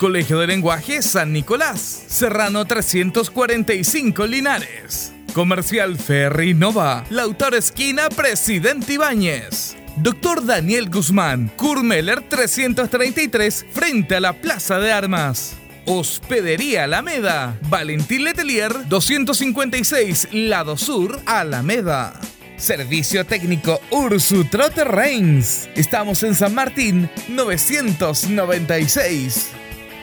Colegio de Lenguaje San Nicolás, Serrano 345 Linares. Comercial Ferry Nova, Lautaro Esquina, Presidente Ibáñez. Doctor Daniel Guzmán, Kurmeller 333, frente a la Plaza de Armas. Hospedería Alameda, Valentín Letelier 256, Lado Sur, Alameda. Servicio técnico Ursu Trotter Reigns. Estamos en San Martín 996.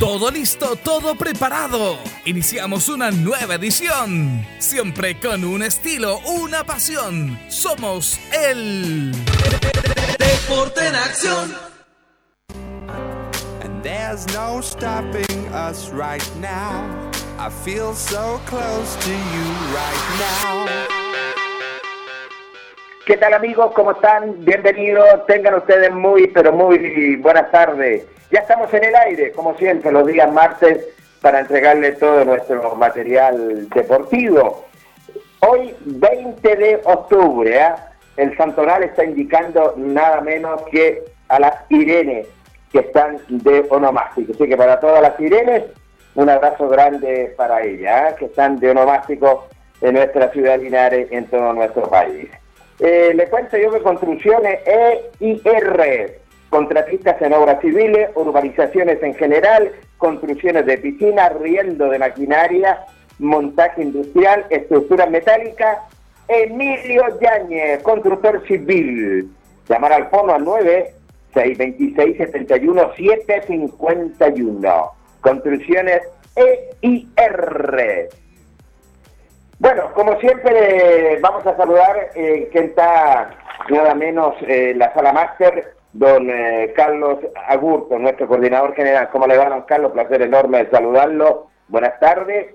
Todo listo, todo preparado. Iniciamos una nueva edición. Siempre con un estilo, una pasión. Somos el Deporte en Acción. There's no stopping us right now. I feel so close to you right now. ¿Qué tal amigos? ¿Cómo están? Bienvenidos. Tengan ustedes muy, pero muy buenas tardes. Ya estamos en el aire, como siempre, los días martes para entregarles todo nuestro material deportivo. Hoy, 20 de octubre, ¿eh? el Santoral está indicando nada menos que a las Irene que están de onomástico. Así que para todas las sirenes, un abrazo grande para ellas, ¿eh? que están de onomástico en nuestra ciudad Linares, en todo nuestro país. Eh, le cuento yo que Construcciones EIR, contratistas en obras civiles, urbanizaciones en general, construcciones de piscinas, riendo de maquinaria, montaje industrial, estructuras metálicas, Emilio Yáñez, constructor civil. Llamar al fono al 9 626 71 751. Construcciones EIR. Bueno, como siempre, vamos a saludar eh, está nada menos eh, la sala máster, don eh, Carlos Agurto, nuestro coordinador general. ¿Cómo le va, don Carlos? Placer enorme de saludarlo. Buenas tardes.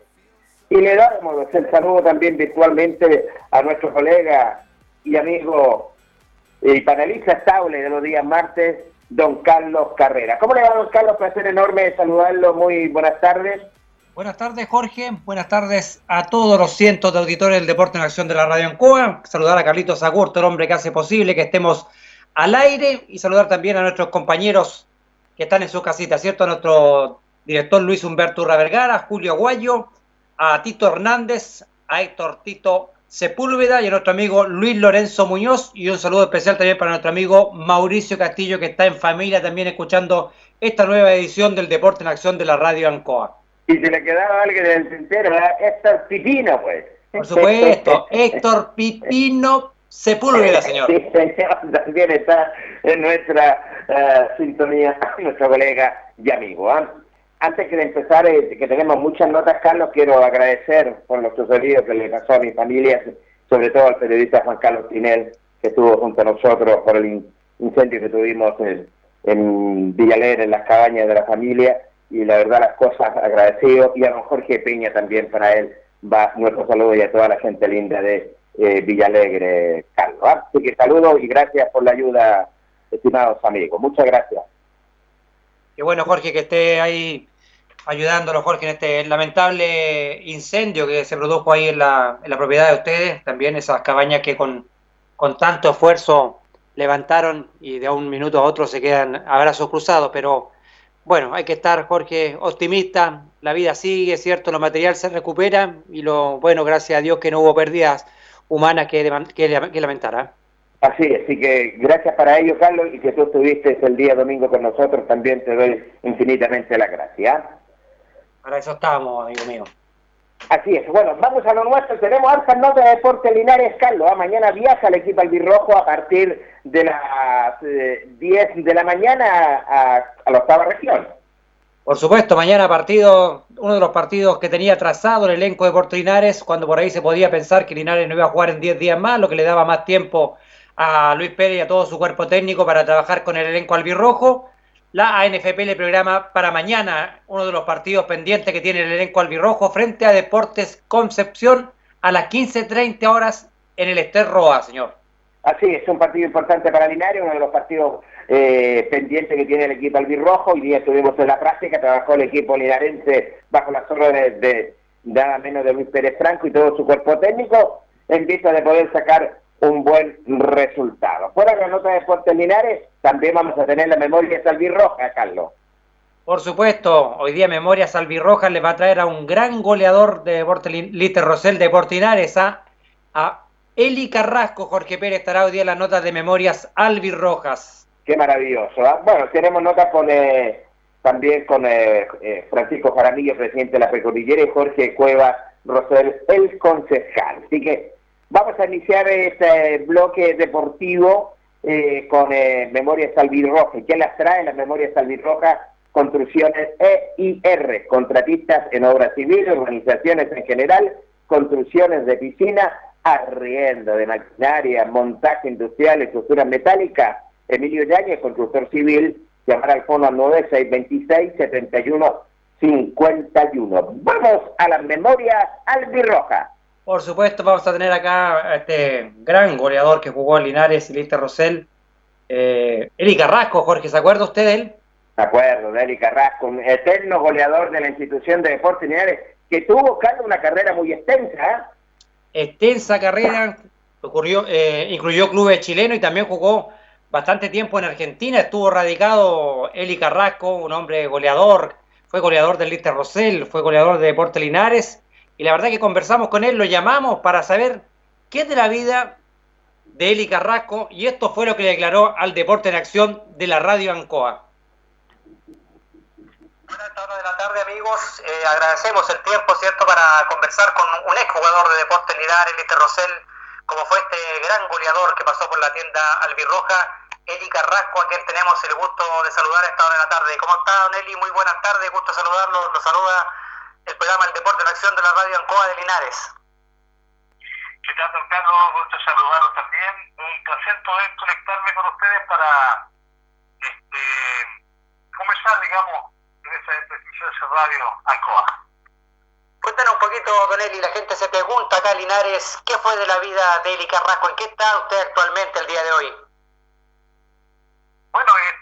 Y le damos el saludo también virtualmente a nuestro colega y amigo y panelista estable de los días martes, don Carlos Carrera. ¿Cómo le va, don Carlos? Placer enorme de saludarlo. Muy buenas tardes. Buenas tardes, Jorge. Buenas tardes a todos los cientos de auditores del Deporte en Acción de la Radio Ancoa. Saludar a Carlitos Agurto, el hombre que hace posible que estemos al aire. Y saludar también a nuestros compañeros que están en su casita, ¿cierto? A nuestro director Luis Humberto Urra Vergara, Julio Aguayo, a Tito Hernández, a Héctor Tito Sepúlveda y a nuestro amigo Luis Lorenzo Muñoz y un saludo especial también para nuestro amigo Mauricio Castillo que está en familia también escuchando esta nueva edición del Deporte en Acción de la Radio Ancoa. Y se le quedaba alguien en el tintero, Héctor Pipino, pues. Por supuesto, Héctor Pipino Sepúlveda, señor. Sí, señor, también está en nuestra uh, sintonía nuestro colega y amigo. ¿eh? Antes de empezar, eh, que tenemos muchas notas, Carlos, quiero agradecer por lo sucedido que le pasó a mi familia, sobre todo al periodista Juan Carlos Tinel, que estuvo junto a nosotros por el incendio que tuvimos en, en Villaler, en las cabañas de la familia, y la verdad las cosas agradecido, y a don Jorge Peña también para él va nuestro saludo y a toda la gente linda de eh, Villalegre, Carlos. ¿ah? Así que saludos y gracias por la ayuda, estimados amigos. Muchas gracias. Qué bueno, Jorge, que esté ahí ayudándonos, Jorge, en este lamentable incendio que se produjo ahí en la, en la propiedad de ustedes. También esas cabañas que con, con tanto esfuerzo levantaron y de un minuto a otro se quedan a brazos cruzados, pero bueno, hay que estar, Jorge, optimista, la vida sigue, ¿cierto? Lo material se recupera y lo bueno, gracias a Dios que no hubo pérdidas humanas que, que, que lamentar. ¿ah? Así es, así que gracias para ello, Carlos, y que tú estuviste el día domingo con nosotros, también te doy infinitamente la gracia. Para eso estamos, amigo mío. Así es, bueno, vamos a lo nuestro, tenemos hartas notas de Deporte Linares, Carlos, ¿ah? mañana viaja el equipo albirrojo a partir de las 10 eh, de la mañana a, a la octava región. Por supuesto, mañana partido, uno de los partidos que tenía trazado el elenco de Deportes Linares, cuando por ahí se podía pensar que Linares no iba a jugar en 10 días más, lo que le daba más tiempo a Luis Pérez y a todo su cuerpo técnico para trabajar con el elenco albirrojo. La ANFP le programa para mañana uno de los partidos pendientes que tiene el elenco albirrojo frente a Deportes Concepción a las 15.30 horas en el Ester Roa, señor. Así es, un partido importante para Linares, uno de los partidos eh, pendiente que tiene el equipo albirrojo. Hoy día estuvimos en la práctica, trabajó el equipo linarense bajo las órdenes de, nada menos de Luis Pérez Franco y todo su cuerpo técnico en vista de poder sacar un buen resultado. Fuera de la nota de Deportes Linares, también vamos a tener la memoria salvirroja, Carlos. Por supuesto, hoy día Memoria Salvirroja le va a traer a un gran goleador de Deportes Liter Rosel de Linares a, a Eli Carrasco. Jorge Pérez estará hoy día en las notas de Memorias Albirrojas. Qué maravilloso. ¿ah? Bueno, tenemos notas con eh, también con eh, eh, Francisco Jaramillo, presidente de la Precordillera, y Jorge Cueva Rosel, el concejal. Así que vamos a iniciar este bloque deportivo con Memorias Albirroja. ¿Quién las trae? Las Memorias Albirroja, construcciones EIR, contratistas en obras civiles, organizaciones en general, construcciones de piscina, arriendo de maquinaria, montaje industrial, estructuras metálicas Emilio Yáñez, constructor civil, llamar al fondo al 9626-7151. Vamos a la memoria albirroja. Por supuesto, vamos a tener acá a este gran goleador que jugó en Linares y Rosell, eh, Eli Carrasco. Jorge, ¿se acuerda usted de él? De acuerdo, de Eli Carrasco, un eterno goleador de la institución de Deportes Linares, que tuvo, Carlos, una carrera muy extensa. ¿eh? Extensa carrera, ocurrió, eh, incluyó clubes chilenos y también jugó bastante tiempo en Argentina, estuvo radicado Eli Carrasco, un hombre goleador, fue goleador del Lister Rosell, fue goleador de Deportes Linares, y la verdad que conversamos con él, lo llamamos para saber qué es de la vida de Eli Carrasco, y esto fue lo que le declaró al Deporte en Acción de la Radio Ancoa. Buenas tardes de la tarde, amigos. Eh, agradecemos el tiempo, ¿cierto?, para conversar con un exjugador de Deportes Linares, Lister Rosell, como fue este gran goleador que pasó por la tienda albirroja, Eli Carrasco, a quien tenemos el gusto de saludar a esta hora de la tarde. ¿Cómo está, don Eli? Muy buenas tardes, gusto saludarlo. Lo saluda el programa El Deporte en Acción de la Radio Ancoa de Linares. ¿Qué tal, don Carlos? Gusto saludarlos también. Un placer poder conectarme con ustedes para este, conversar, digamos, en esa prestigiosa radio Ancoa. Cuéntanos un poquito, Don Eli, la gente se pregunta acá, Linares, ¿qué fue de la vida de Eli Carrasco? ¿En qué está usted actualmente el día de hoy? Bueno, este,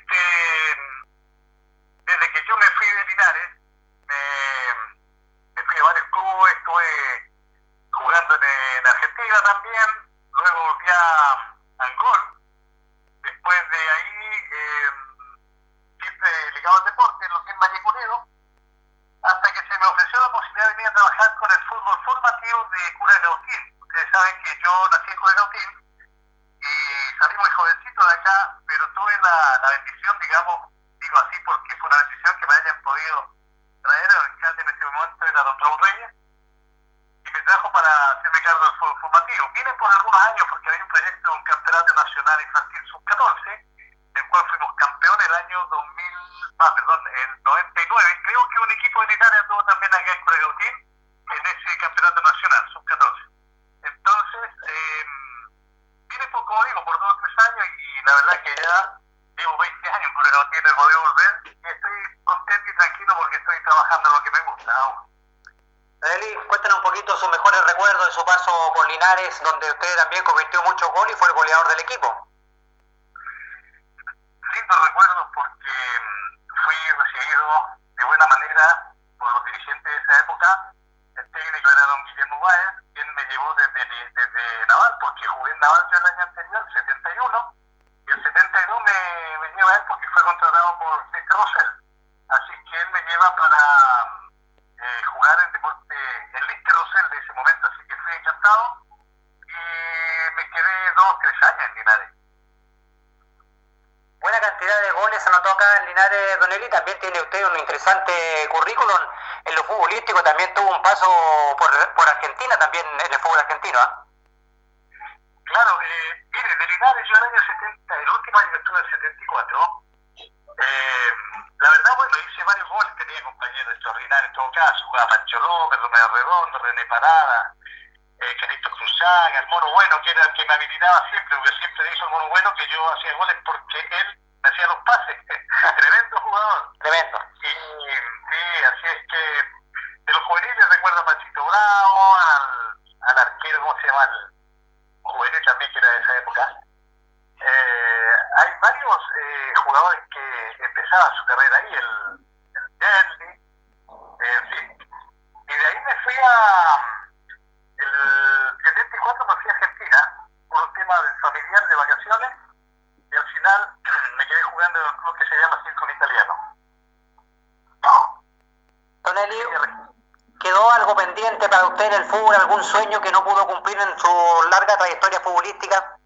un sueño que no pudo cumplir en su larga trayectoria futbolística.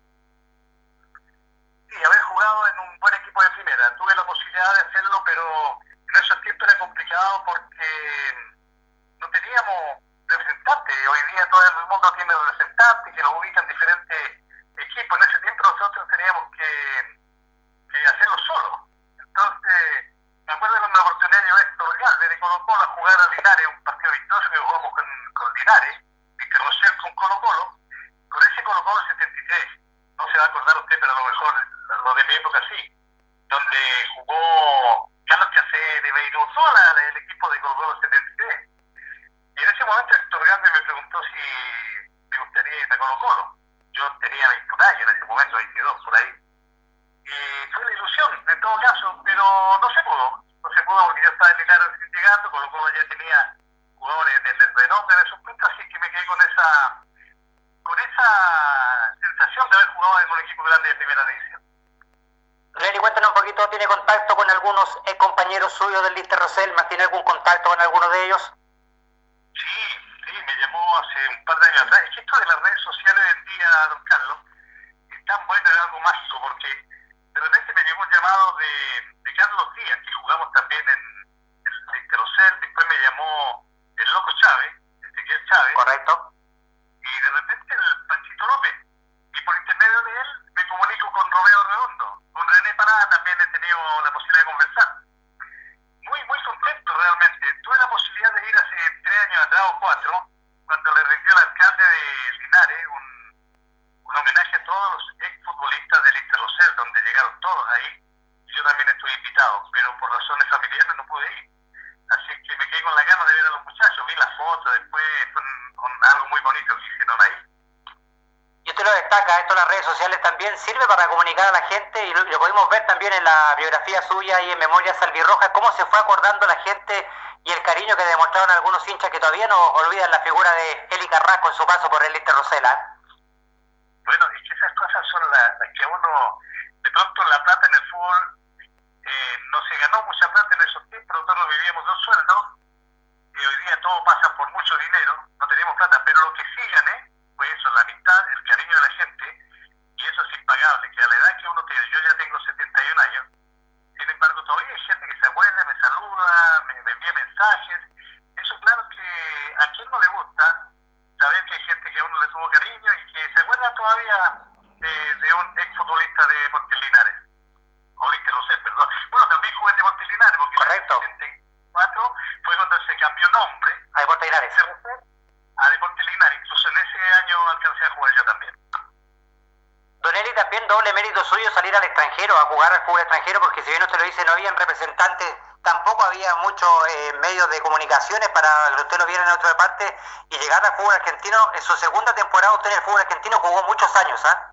la biografía suya y en Memoria Salvirroja, ¿cómo se fue acordando la gente y el cariño que demostraron algunos hinchas que todavía no olvidan la figura de Eli Carrasco en su paso por el Inter Rosela? Bueno, es que esas cosas son las, las que uno, de pronto la plata en el fútbol, eh, no se ganó mucha plata en esos tiempos, nosotros vivíamos dos sueldos, y hoy día todo pasa por mucho dinero, no tenemos plata, pero lo que sí gané fue eso, la amistad, el cariño de la gente, y eso es impagable, que a la edad que uno tiene, yo ya tengo años. ¿eh? Sin embargo, todavía hay gente que se acuerda, me saluda, me, me envía mensajes. Eso claro que a quien no le gusta saber que hay gente que a uno le tuvo cariño y que se acuerda todavía a jugar al fútbol extranjero, porque si bien usted lo dice, no habían representantes, tampoco había muchos eh, medios de comunicaciones para que usted lo viera en otra parte y llegar al fútbol argentino. En su segunda temporada usted en el fútbol argentino jugó muchos años, ¿ah?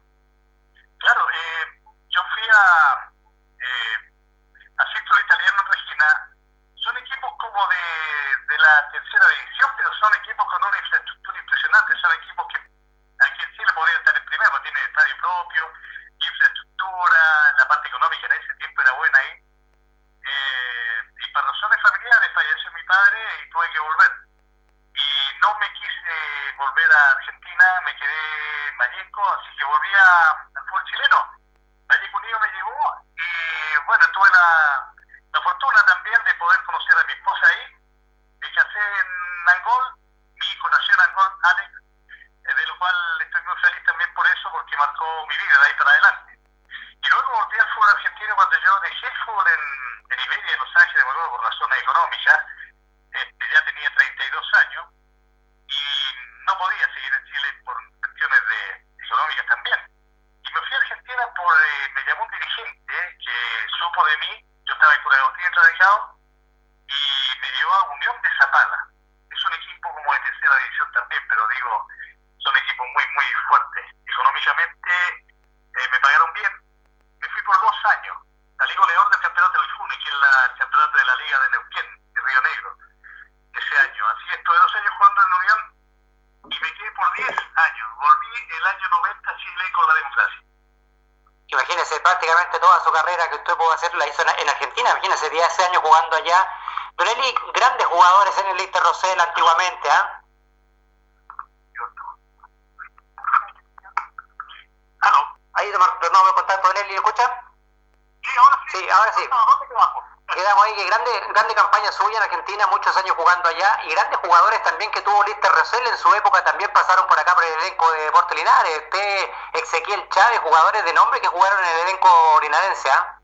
Allá, y grandes jugadores también que tuvo Lister Rosell en su época también pasaron por acá por el elenco de Deportes Linares. Usted, Ezequiel Chávez, jugadores de nombre que jugaron en el elenco linarense, ¿ah?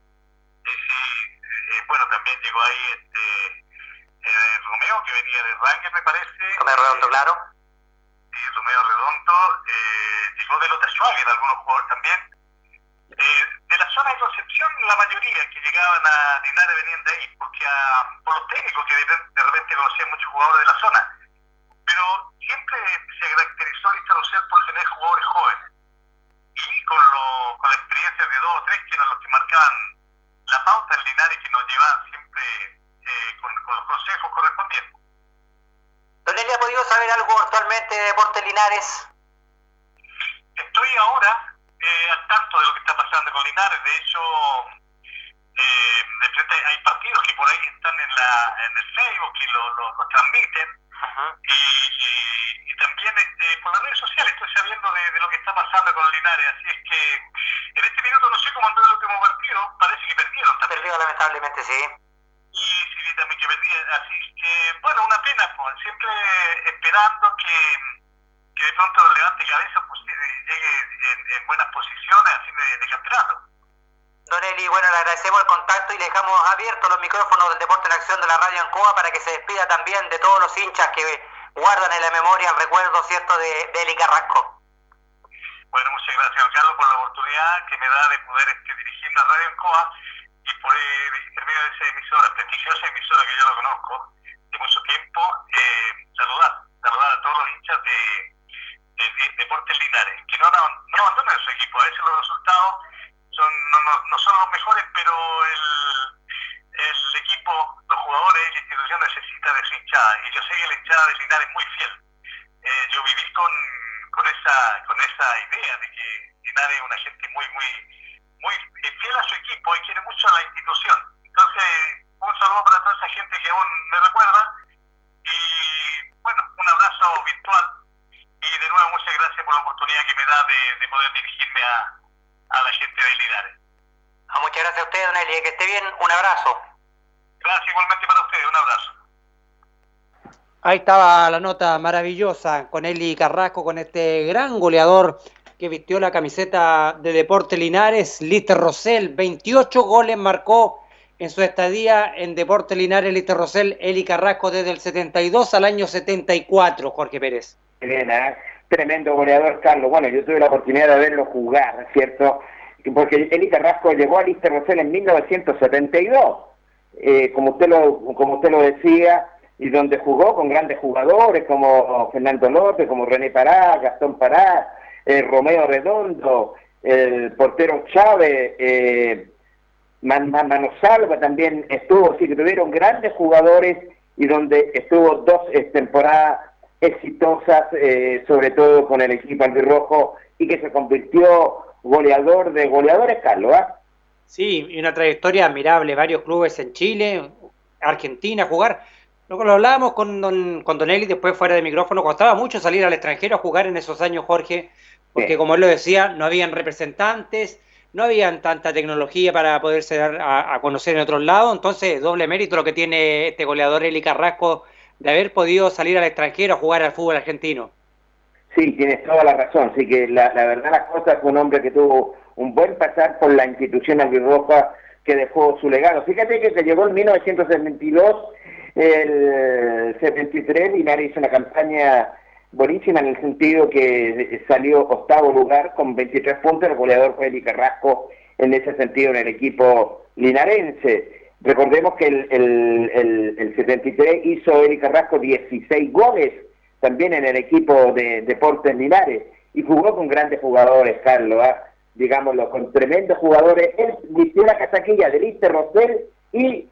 Sí, sí, eh, bueno, también llegó ahí este eh, Romeo, que venía de Ranger, me parece. El redondo, Eh, claro. Sí, Romeo Redondo. Eh, llegó de Lota Schwager, algunos jugadores también. Eh, de la zona de Concepción, la mayoría que llegaban a Linares venían de ahí, porque a, por los técnicos que de, de repente conocían muchos jugadores de la zona. Pero siempre se caracterizó Lister Rosell por tener jugadores jóvenes. Y con, lo, con la experiencia de dos o tres que eran los que marcaban la pauta en Linares que nos llevaban siempre eh, con, con los consejos correspondientes. Don Eli, ¿ha podido saber algo actualmente de Deportes Linares? Estoy ahora eh, al tanto de lo que está pasando con Linares. De hecho, eh, de frente hay partidos que por ahí están en, la, en el Facebook y lo, lo, lo transmiten. Y, y- y también este, por las redes sociales estoy sabiendo de, de lo que está pasando con Linares. Así es que en este minuto no sé cómo andó el último partido. Parece que perdieron. Perdido lamentablemente, sí. Y sí, también que perdían. Así que, bueno, una pena. Pues, siempre esperando que, que de pronto levante cabeza, pues eh, llegue en, en buenas posiciones así de, de campeonato. Don Eli, bueno, le agradecemos el contacto y le dejamos abiertos los micrófonos del Deporte en Acción de la Radio Ancoa para que se despida también de todos los hinchas que guardan en la memoria el recuerdo, ¿cierto?, de, de Eli Carrasco. Bueno, muchas gracias, don Carlos, por la oportunidad que me da de poder este, dirigir la radio en Coa y por intermedio de esa emisora, prestigiosa emisora que yo lo conozco de mucho tiempo, eh, saludar, saludar a todos los hinchas de, de, de Deportes Linares, que no, no, abandonen su equipo, a veces los resultados son, no, no, no son los mejores, pero el, el equipo, los jugadores la institución necesita de su hinchada, y yo sé que la hinchada de Linares es muy fiel. Eh, yo viví con, con esa con esa idea de que Linares es una gente muy muy muy fiel a su equipo y quiere mucho a la institución. Entonces, un saludo para toda esa gente que aún me recuerda y bueno, un abrazo virtual y de nuevo muchas gracias por la oportunidad que me da de, de poder dirigirme a, a la gente de Linares. Ah, muchas gracias a usted, Don Eli, que esté bien, un abrazo. Gracias igualmente para ustedes, un abrazo. Ahí estaba la nota maravillosa con Eli Carrasco, con este gran goleador que vistió la camiseta de Deporte Linares, Lister Rosell, 28 goles marcó en su estadía en Deporte Linares, Lister Rosell, Eli Carrasco desde el 72 al año 74, Jorge Pérez. ¿Eh? tremendo goleador, Carlos. Bueno, yo tuve la oportunidad de verlo jugar, ¿cierto? Porque Eli Carrasco llegó a Lister Rosell en 1972, eh, como, usted lo, como usted lo decía, y donde jugó con grandes jugadores como Fernando López, como René Pará, Gastón Pará, eh, Romeo Redondo, el portero Chávez, eh, Man, Mano Salva también estuvo, sí que tuvieron grandes jugadores y donde estuvo dos eh, temporadas exitosas, eh, sobre todo con el equipo albirrojo, y que se convirtió goleador de goleadores, Carlos. ¿ah? Sí, y una trayectoria admirable, varios clubes en Chile, Argentina, jugar. Lo, lo hablábamos con don, con don Eli después fuera de micrófono, costaba mucho salir al extranjero a jugar en esos años, Jorge, porque sí. como él lo decía, no habían representantes, no habían tanta tecnología para poderse dar a, a, conocer en otros lados, entonces doble mérito lo que tiene este goleador Eli Carrasco de haber podido salir al extranjero a jugar al fútbol argentino. Sí, tienes toda la razón, sí que la, la verdad las cosas fue un hombre que tuvo un buen pasar por la institución albirroja que dejó su legado. Fíjate que se llegó en 1972, el 73, Linares hizo una campaña buenísima en el sentido que salió octavo lugar con 23 puntos, el goleador fue Eli Carrasco en ese sentido en el equipo linarense. Recordemos que el, el, el, el 73 hizo Eli Carrasco 16 goles también en el equipo de Deportes Linares y jugó con grandes jugadores, Carlos, ¿eh? digámoslo, con tremendos jugadores. Él vistió la casaquilla de Lister Rosell y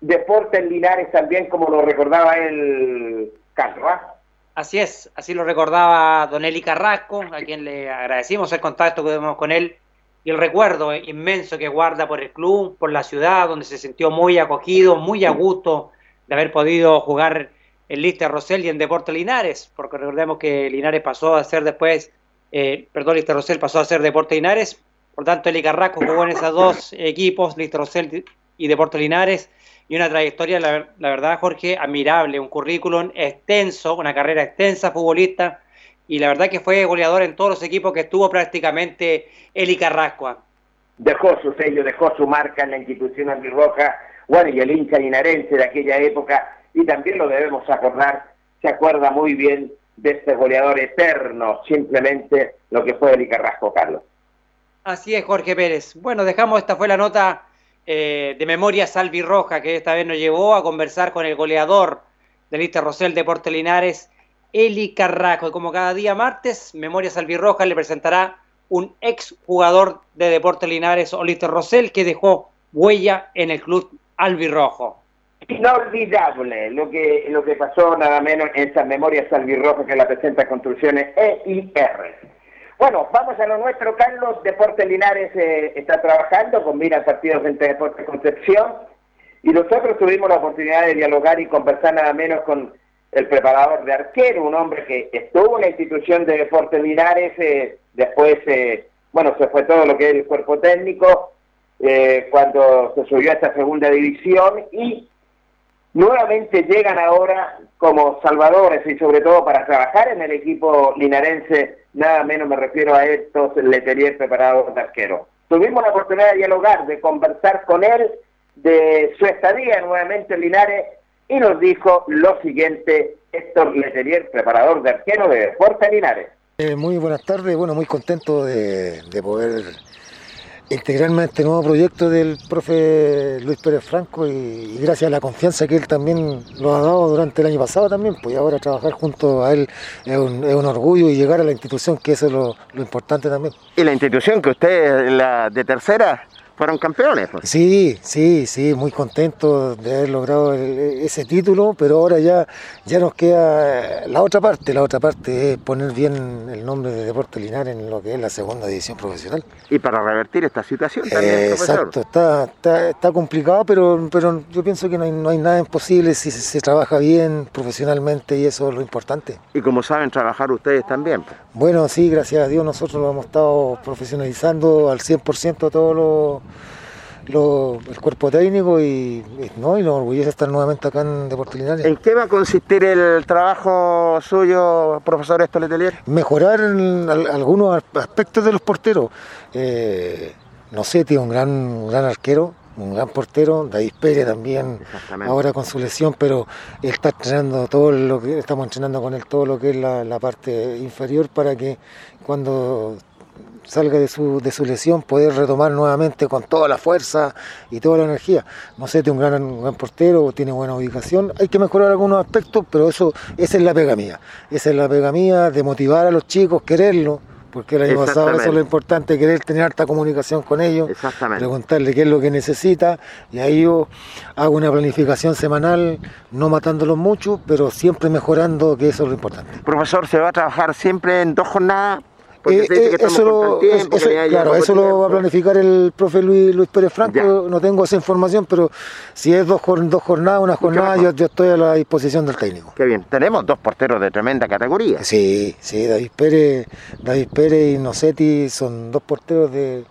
Deportes Linares también, como lo recordaba el Carlos. ¿eh? Así es, así lo recordaba Don Eli Carrasco, a quien le agradecimos el contacto que tuvimos con él y el recuerdo inmenso que guarda por el club, por la ciudad, donde se sintió muy acogido, muy a gusto de haber podido jugar en Lister Rosell y en Deporte Linares, porque recordemos que Linares pasó a ser después, eh, perdón, Lister Rosell pasó a ser Deporte Linares, por tanto Eli Carrasco jugó en esos dos equipos, Lister Rosell y Deporte Linares, y una trayectoria, la, verdad, Jorge, admirable, un currículum extenso, una carrera extensa futbolista, y la verdad que fue goleador en todos los equipos que estuvo prácticamente Eli Carrasco. Dejó su sello, dejó su marca en la institución albirroja, bueno, y el hincha linarense de aquella época, y también lo debemos acordar, se acuerda muy bien de este goleador eterno, simplemente lo que fue Eli Carrasco, Carlos. Así es, Jorge Pérez. Bueno, dejamos, esta fue la nota eh, de Memoria Salvirroja, que esta vez nos llevó a conversar con el goleador del Lister Rosell Deporte Linares, Eli Carrasco. Y como cada día martes, Memoria Salvirroja le presentará un ex jugador de Deporte Linares, Olister Rosell, que dejó huella en el club albirrojo. Inolvidable lo que, lo que pasó nada menos en esa memoria salvirroja que la presenta Construcciones EIR. Bueno, vamos a lo nuestro, Carlos. Deporte Linares eh, está trabajando, combina el partido frente a Deporte Concepción. Y nosotros tuvimos la oportunidad de dialogar y conversar nada menos con el preparador de arquero, un hombre que estuvo en la institución de Deporte Linares, eh, después, eh, bueno, se fue todo lo que es el cuerpo técnico, eh, cuando se subió a esta segunda división y nuevamente llegan ahora como salvadores y sobre todo para trabajar en el equipo linarense, nada menos me refiero a estos Letelier preparados de arquero. Tuvimos la oportunidad de dialogar, de conversar con él de su estadía nuevamente en Linares y nos dijo lo siguiente Héctor Letelier, preparador de arquero de Deportes Linares. Eh, muy buenas tardes, bueno, muy contento de, de poder integrarme a este nuevo proyecto del profe Luis Pérez Franco y, y, gracias a la confianza que él también lo ha dado durante el año pasado también, pues ahora trabajar junto a él es un, es un orgullo y llegar a la institución, que eso es lo, lo, importante también. ¿Y la institución que usted, la de tercera, fueron campeones? Pues? Sí, sí, sí, muy contento de haber logrado el, ese título, pero ahora ya, ya nos queda la otra parte, la otra parte es poner bien el nombre de Deporte Linares en lo que es la segunda división profesional. Y para revertir esta situación también, eh, Exacto, está, está, está, complicado, pero, pero yo pienso que no hay, no hay nada imposible si se, se, trabaja bien profesionalmente y eso es lo importante. Y como saben trabajar ustedes también. Pues. Bueno, sí, gracias a Dios nosotros lo hemos estado profesionalizando al 100% todos los el cuerpo técnico y, no, y nos orgullece estar nuevamente acá en Deportes Linares. ¿En qué va a consistir el trabajo suyo, profesor Esto Letelier? Mejorar algunos aspectos de los porteros. Eh, no sé, tiene un gran, gran arquero, un gran portero, David Pérez también, ahora con su lesión, pero él está entrenando todo lo que, estamos entrenando con él todo lo que es la, parte inferior para que cuando salga de su, de su lesión poder retomar nuevamente con toda la fuerza y toda la energía. No sé, tiene un gran, un gran portero, tiene buena ubicación, hay que mejorar algunos aspectos, pero eso, esa es la pega mía, esa es la pega mía de motivar a los chicos, quererlo, porque el año pasado eso es lo importante, querer tener alta comunicación con ellos, preguntarle qué es lo que necesita, y ahí yo hago una planificación semanal, no matándolos mucho, pero siempre mejorando, que eso es lo importante. Profesor, ¿se va a trabajar siempre en dos jornadas? Eh, eh, eso claro, eso lo va a planificar el profe Luis, Luis Pérez Franco, no tengo esa información, pero si es dos, dos jornadas, una jornada, yo, yo, estoy a la disposición del técnico. Qué bien, tenemos dos porteros de tremenda categoría. Sí, sí, David Pérez, David Pérez y Nocetti son dos porteros de...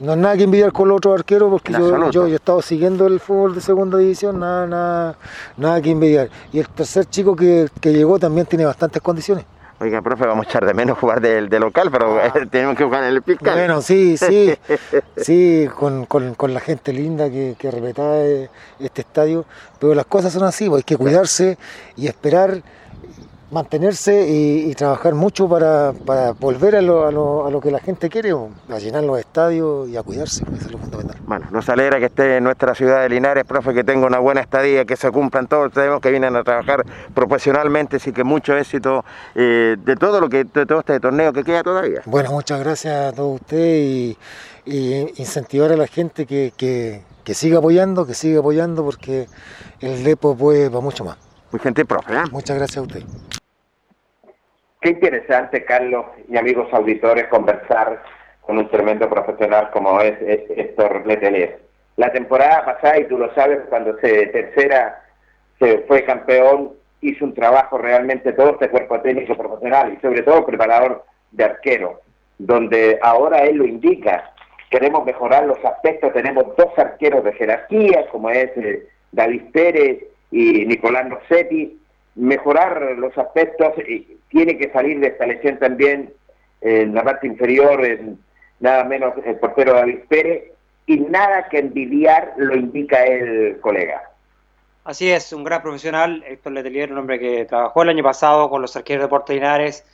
No es nada que envidiar con los otros arqueros porque yo, yo, he estado siguiendo el fútbol de segunda división, nada, nada, nada que envidiar. Y el tercer chico que, que llegó también tiene bastantes condiciones. Oiga, profe, vamos a echar de menos jugar de, local, pero ah. tenemos que jugar en el fiscal. Bueno, sí, sí, sí, con, con, la gente linda que, que respeta este estadio, pero las cosas son así, pues hay que cuidarse y esperar mantenerse y, trabajar mucho para, volver a lo, a, lo, a lo, que la gente quiere, a llenar los estadios y a cuidarse, eso es lo fundamental. Bueno, nos alegra que esté en nuestra ciudad de Linares, profe, que tenga una buena estadía, que se cumplan todos, tenemos que vienen a trabajar profesionalmente, así que mucho éxito eh, de todo lo que de todo este torneo que queda todavía. Bueno, muchas gracias a todos ustedes y, incentivar a la gente que, que, que siga apoyando, que siga apoyando porque el Lepo puede para mucho más. Muy gentil, profe. ¿eh? Muchas gracias a usted. Qué interesante, Carlos y amigos auditores, conversar con un tremendo profesional como es, Héctor Letelier. La temporada pasada, y tú lo sabes, cuando se tercera se fue campeón, hizo un trabajo realmente todo este cuerpo técnico profesional y sobre todo preparador de arquero, donde ahora él lo indica, queremos mejorar los aspectos, tenemos dos arqueros de jerarquía, como es eh, David Pérez y Nicolás Rossetti, mejorar los aspectos, y tiene que salir de esta lesión también en la parte inferior, en nada menos el portero David Pérez, y nada que envidiar lo indica el colega. Así es, un gran profesional, Héctor Letelier, un hombre que trabajó el año pasado con los arqueros de Puerto Linares,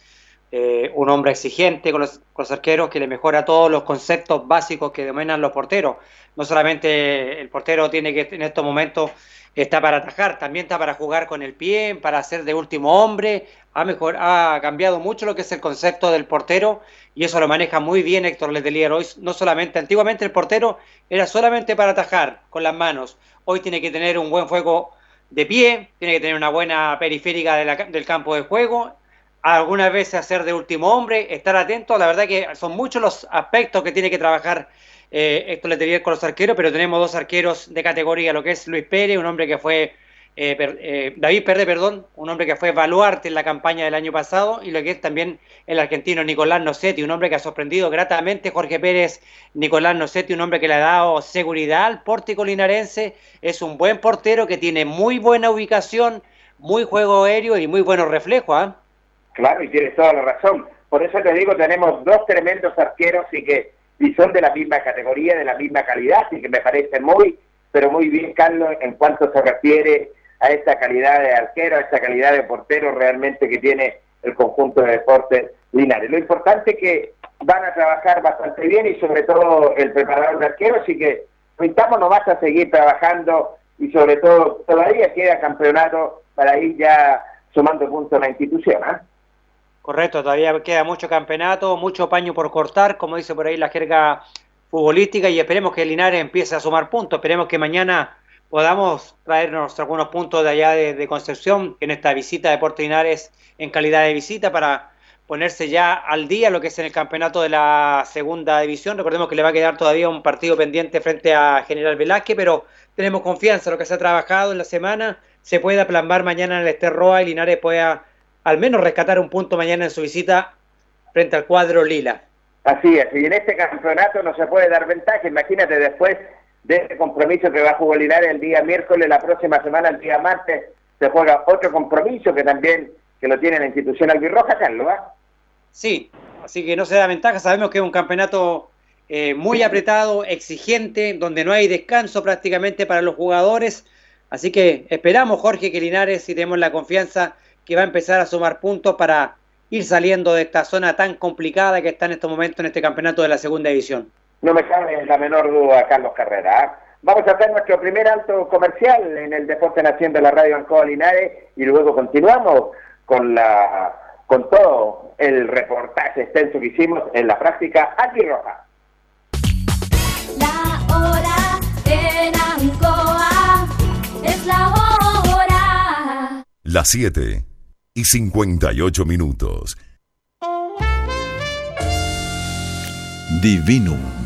eh, un hombre exigente con los, arqueros que le mejora todos los conceptos básicos que dominan los porteros. No solamente el portero tiene que en estos momentos está para atajar, también está para jugar con el pie, para ser de último hombre, ha, mejor, ha cambiado mucho lo que es el concepto del portero y eso lo maneja muy bien Héctor Letelier. Hoy no solamente, antiguamente el portero era solamente para atajar con las manos, hoy tiene que tener un buen juego de pie, tiene que tener una buena periférica del campo de juego, algunas veces hacer de último hombre, estar atento, la verdad que son muchos los aspectos que tiene que trabajar eh, esto le tenía con los arqueros, pero tenemos dos arqueros de categoría, lo que es Luis Pérez, un hombre que fue, eh, eh, David Pérez, perdón, un hombre que fue baluarte en la campaña del año pasado, y lo que es también el argentino Nicolás Nocetti, un hombre que ha sorprendido gratamente Jorge Pérez, Nicolás Nocetti, un hombre que le ha dado seguridad al pórtico linarense, es un buen portero que tiene muy buena ubicación, muy juego aéreo y muy buenos reflejos. ¿ah? Claro, y tienes toda la razón. Por eso te digo, tenemos dos tremendos arqueros y que y son de la misma categoría, de la misma calidad, así que me parece muy, pero muy bien, Carlos, en cuanto se refiere a esta calidad de arquero, a esta calidad de portero realmente que tiene el conjunto de deportes Linares. Lo importante es que van a trabajar bastante bien y sobre todo el preparador de arquero, así que no nomás a seguir trabajando y sobre todo todavía queda campeonato para ir ya sumando puntos a la institución. ¿eh? Correcto, todavía queda mucho campeonato, mucho paño por cortar, como dice por ahí la jerga futbolística, y esperemos que Linares empiece a sumar puntos. Esperemos que mañana podamos traernos algunos puntos de allá de, Concepción en esta visita de Puerto Linares en calidad de visita para ponerse ya al día lo que es en el campeonato de la segunda división. Recordemos que le va a quedar todavía un partido pendiente frente a General Velázquez, pero tenemos confianza en lo que se ha trabajado en la semana. Se puede aplambar mañana en el Esterroa y Linares pueda al menos rescatar un punto mañana en su visita frente al cuadro Lila. Así es, y en este campeonato no se puede dar ventaja. Imagínate después de este compromiso que va a jugar Linares el día miércoles, la próxima semana, el día martes, se juega otro compromiso que también que lo tiene la institución albirroja, Carlos. Sí, así que no se da ventaja. Sabemos que es un campeonato eh, muy apretado, exigente, donde no hay descanso prácticamente para los jugadores. Así que esperamos, Jorge, que Linares, y tenemos la confianza que va a empezar a sumar puntos para ir saliendo de esta zona tan complicada que está en estos momentos en este campeonato de la segunda división. No me cabe la menor duda, Carlos Carrera. ¿ah? Vamos a hacer nuestro primer alto comercial en el Deporte Nación de la Radio Ancoa Linares y luego continuamos con la con todo el reportaje extenso que hicimos en la práctica aquí roja. La hora en Ancoa es la hora. Las 7 y 58 minutos. Divinum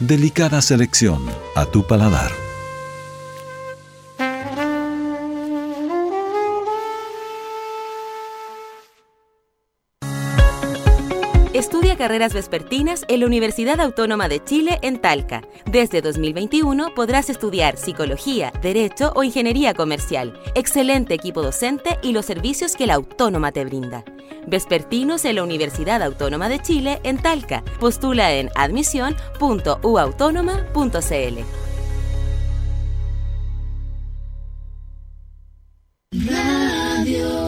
Delicada selección a tu paladar. Carreras vespertinas en la Universidad Autónoma de Chile en Talca. Desde 2021 podrás estudiar psicología, derecho o ingeniería comercial. Excelente equipo docente y los servicios que la autónoma te brinda. Vespertinos en la Universidad Autónoma de Chile en Talca. Postula en admisión.uautónoma.cl.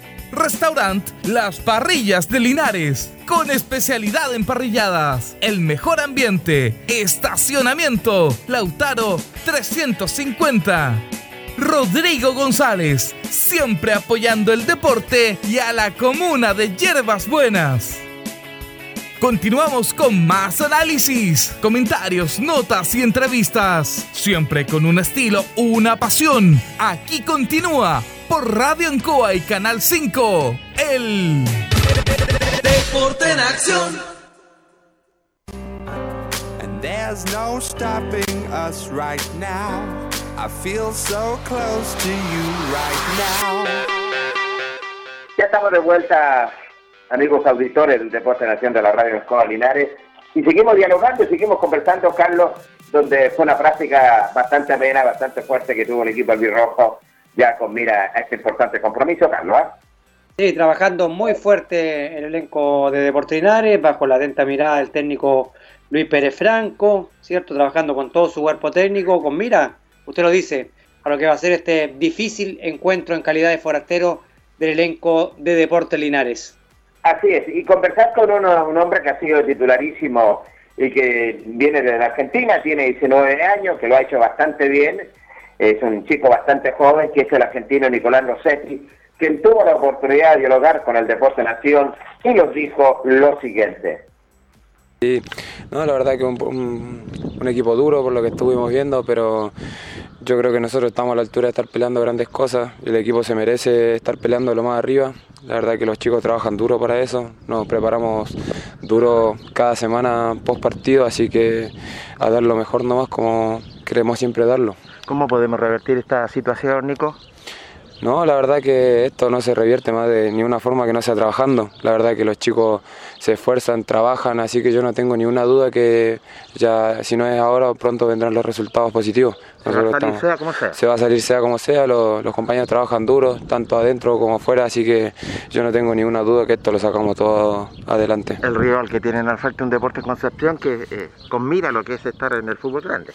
Restaurant Las Parrillas de Linares, con especialidad en parrilladas, el mejor ambiente, estacionamiento, Lautaro 350. Rodrigo González, siempre apoyando el deporte y a la comuna de Hierbas Buenas. Continuamos con más análisis, comentarios, notas y entrevistas. Siempre con un estilo, una pasión. Aquí continúa por Radio Ancoa y Canal 5. El Deporte en acción. And there's no stopping us right now. I feel so close to you right now. Ya estamos de vuelta, amigos auditores del Deporte Nación de la Radio Escola Linares, y seguimos dialogando, seguimos conversando, Carlos, donde fue una práctica bastante amena, bastante fuerte que tuvo el equipo albirrojo, ya con mira a este importante compromiso, Carlos. ¿ah? Sí, trabajando muy fuerte el elenco de Deportes Linares, bajo la atenta mirada del técnico Luis Pérez Franco, ¿cierto? Trabajando con todo su cuerpo técnico, con mira, usted lo dice, a lo que va a ser este difícil encuentro en calidad de forastero del elenco de Deportes Linares. Así es, y conversar con uno- un hombre que ha sido titularísimo y que viene de la Argentina, tiene 19 años, que lo ha hecho bastante bien, es un chico bastante joven, que es el argentino Nicolás Rossetti, quien tuvo la oportunidad de dialogar con el Deporte Nación y nos dijo lo siguiente. Sí, no, la verdad que un, un- equipo duro por lo que estuvimos viendo, pero yo creo que nosotros estamos a la altura de estar peleando grandes cosas. El equipo se merece estar peleando lo más arriba. La verdad que los chicos trabajan duro para eso. Nos preparamos duro cada semana post partido, así que a dar lo mejor nomás como queremos siempre darlo. ¿Cómo podemos revertir esta situación, Nico? No, la verdad que esto no se revierte más de ninguna forma que no sea trabajando. La verdad que los chicos se esfuerzan, trabajan, así que yo no tengo ninguna duda que ya si no es ahora, pronto vendrán los resultados positivos. Se va salir sea como sea. se va a salir sea como sea, los, los compañeros trabajan duro, tanto adentro como afuera, así que yo no tengo ninguna duda que esto lo sacamos todo adelante. El rival que tienen al frente un Deportes Concepción que eh, con mira lo que es estar en el fútbol grande.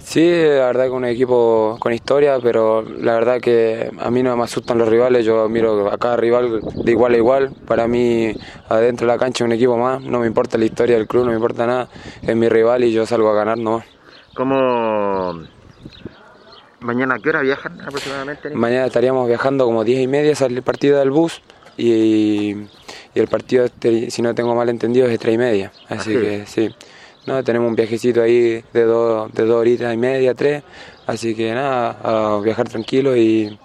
Sí, la verdad que un equipo con historia, pero la verdad que a mí no me asustan los rivales, yo miro a cada rival de igual a igual, para mí adentro de la cancha es un equipo más, no me importa la historia del club, no me importa nada, es mi rival y yo salgo a ganar nomás. ¿Cómo mañana a qué hora viajan aproximadamente? Mañana estaríamos viajando como 10 y media, sale el partido del bus y, y el partido, este, si no tengo mal entendido, es de 3 y media. Así Así que sí, no, tenemos un viajecito ahí de dos, de dos horitas y media, tres. Así que nada, a viajar tranquilo y,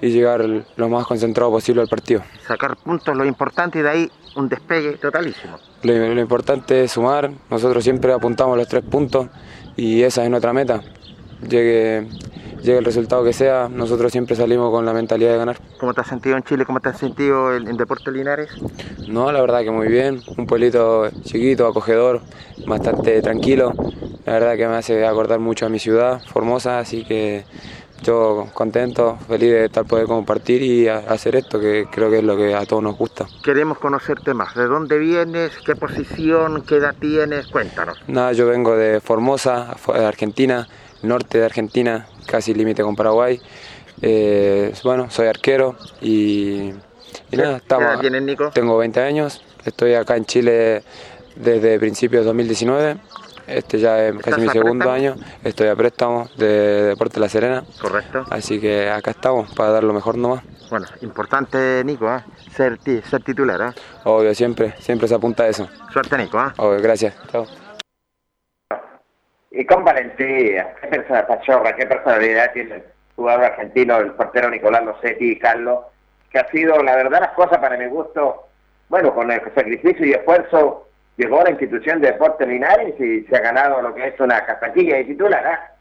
y llegar lo más concentrado posible al partido. Sacar puntos lo importante y de ahí un despegue totalísimo. Lo, lo importante es sumar, nosotros siempre apuntamos los tres puntos y esa es nuestra meta. Llegue, llegue el resultado que sea, nosotros siempre salimos con la mentalidad de ganar. ¿Cómo te has sentido en Chile? ¿Cómo te has sentido en, en Deportes Linares? No, la verdad que muy bien, un pueblito chiquito, acogedor, bastante tranquilo. La verdad que me hace acordar mucho a mi ciudad, Formosa, así que yo contento, feliz de estar poder compartir y hacer esto, que creo que es lo que a todos nos gusta. Queremos conocerte más. ¿De dónde vienes? ¿Qué posición? ¿Qué edad tienes? Cuéntanos. Nada, yo vengo de Formosa, Argentina, norte de Argentina, casi límite con Paraguay. Eh, bueno, soy arquero y, Y nada, estamos. tienes, Nico? Tengo 20 años, estoy acá en Chile desde principios de 2019. Este ya es casi mi segundo año. Estoy a préstamo de Deporte La Serena. Correcto. Así que acá estamos para dar lo mejor nomás. Bueno, importante, Nico, ¿eh? ser, ser titular. ¿eh? Obvio, siempre, siempre se apunta a eso. Suerte, Nico. ¿eh? Obvio, gracias. Chao. Y con valentía, qué persona pachorra, qué personalidad tiene el jugador argentino, el portero Nicolás Losetti Carlos, que ha sido, la verdad, las cosas para mi gusto, bueno, con el sacrificio y esfuerzo, llegó a la institución de Deportes Linares y se ha ganado lo que es una castaquilla de titular. ¿eh?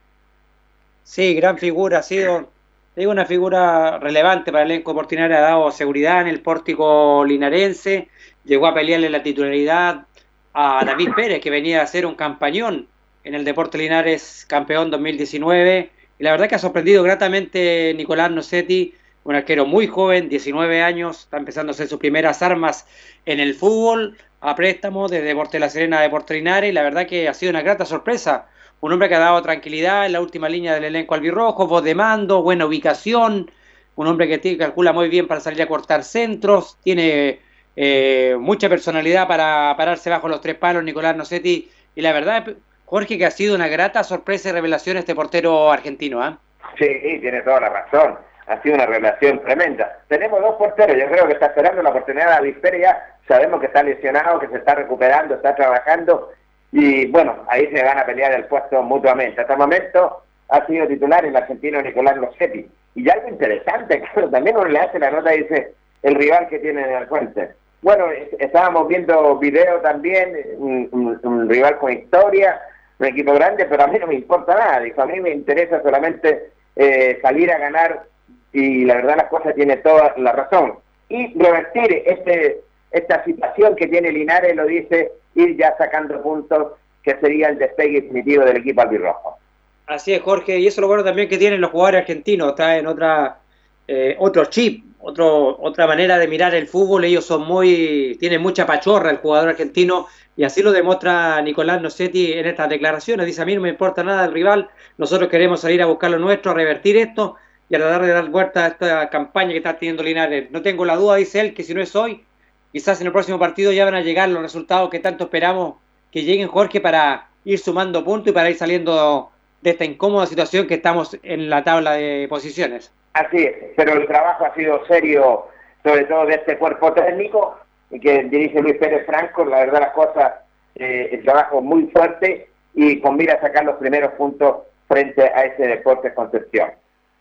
Sí, gran figura, ha sido digo, una figura relevante para el elenco Portinario, ha dado seguridad en el pórtico linarense, llegó a pelearle la titularidad a David Pérez, que venía a ser un campañón en el Deporte Linares campeón 2019. Y la verdad que ha sorprendido gratamente Nicolás Nocetti, un arquero muy joven, 19 años, está empezando a hacer sus primeras armas en el fútbol, a préstamo desde Deporte La Serena a Deporte Linares, y la verdad que ha sido una grata sorpresa. Un hombre que ha dado tranquilidad en la última línea del elenco albirrojo, voz de mando, buena ubicación, un hombre que calcula muy bien para salir a cortar centros, tiene eh, mucha personalidad para pararse bajo los tres palos, Nicolás Nocetti, y la verdad Jorge, que ha sido una grata sorpresa y revelación este portero argentino, ¿ah? Sí, tiene toda la razón. Ha sido una revelación tremenda. Tenemos dos porteros, yo creo que está esperando la oportunidad de la ya. Sabemos que está lesionado, que se está recuperando, está trabajando. Y bueno, ahí se van a pelear el puesto mutuamente. Hasta el momento ha sido titular el argentino Nicolás Rossetti. Y algo interesante, claro, también uno le hace la nota y dice el rival que tiene en el frente. Bueno, estábamos viendo video también, un rival con historia, un equipo grande, pero a mí no me importa nada. Dijo, a mí me interesa solamente eh, salir a ganar y la verdad las cosas tiene toda la razón. Y revertir este esta situación que tiene Linares, lo dice, ir ya sacando puntos, que sería el despegue definitivo del equipo albirrojo. Así es, Jorge, y eso es lo bueno también que tienen los jugadores argentinos, está en otra eh, otro chip, otro, otra manera de mirar el fútbol, ellos son muy, tienen mucha pachorra el jugador argentino y así lo demuestra Nicolás Nocetti en estas declaraciones. Dice, a mí no me importa nada el rival, nosotros queremos salir a buscar lo nuestro, a revertir esto y a tratar de dar vuelta a esta campaña que está teniendo Linares. No tengo la duda, dice él, que si no es hoy, quizás en el próximo partido ya van a llegar los resultados que tanto esperamos que lleguen, Jorge, para ir sumando puntos y para ir saliendo de esta incómoda situación que estamos en la tabla de posiciones. Así es, pero el trabajo ha sido serio, sobre todo de este cuerpo técnico, que dirige Luis Pérez Franco, la verdad las cosas, eh, el trabajo muy fuerte y con mira a sacar los primeros puntos frente a ese Deportes Concepción.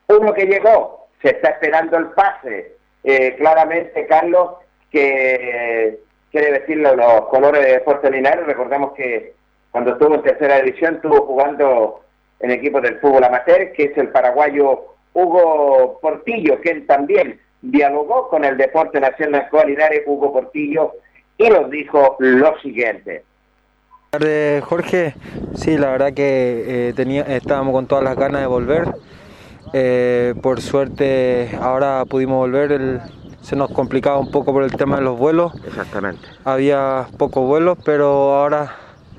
Uno que llegó, se está esperando el pase, eh, claramente Carlos, que quiere decirlo los colores de Deportes Linares, recordemos que cuando estuvo en tercera división estuvo jugando en equipos del fútbol amateur, que es el paraguayo Hugo Portillo, quien también dialogó con el Deporte Nacional Linares, Hugo Portillo, y nos dijo lo siguiente. Buenas tardes, Jorge. Sí, la verdad que eh, tenía, estábamos con todas las ganas de volver. Eh, por suerte ahora pudimos volver, se nos complicaba un poco por el tema de los vuelos. Exactamente. Había pocos vuelos, pero ahora,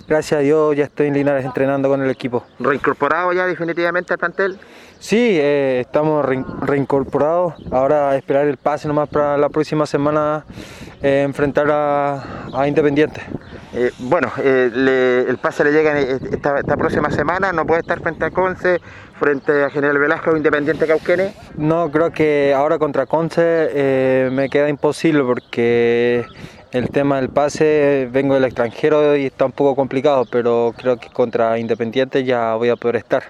gracias a Dios, ya estoy en Linares entrenando con el equipo. ¿Reincorporado ya definitivamente al plantel? Sí, eh, estamos reincorporados. Ahora a esperar el pase nomás para la próxima semana eh, enfrentar a, Independiente. Eh, bueno, el pase le llega esta, próxima semana. ¿No puede estar frente a Conce, frente a General Velasco o Independiente Cauquene? No, creo que ahora contra Conce me queda imposible porque el tema del pase, vengo del extranjero y está un poco complicado, pero creo que contra Independiente ya voy a poder estar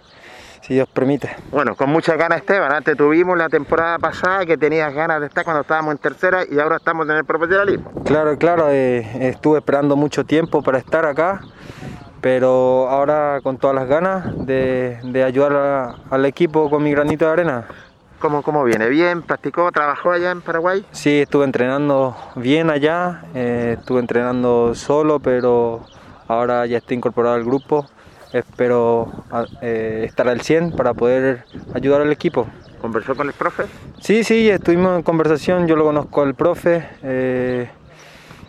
si Dios permite. Bueno, con muchas ganas Esteban, antes tuvimos la temporada pasada que tenías ganas de estar cuando estábamos en tercera y ahora estamos en el profesionalismo. Claro, claro, eh, estuve esperando mucho tiempo para estar acá, pero ahora con todas las ganas de, ayudar al equipo con mi granito de arena. ¿Cómo, ¿Cómo viene? ¿Bien? ¿Practicó? ¿Trabajó allá en Paraguay? Sí, estuve entrenando bien allá, eh, estuve entrenando solo, pero ahora ya estoy incorporado al grupo espero eh, estar al 100 para poder ayudar al equipo. ¿Conversó con el profe? Sí, sí, estuvimos en conversación, yo lo conozco al profe, eh,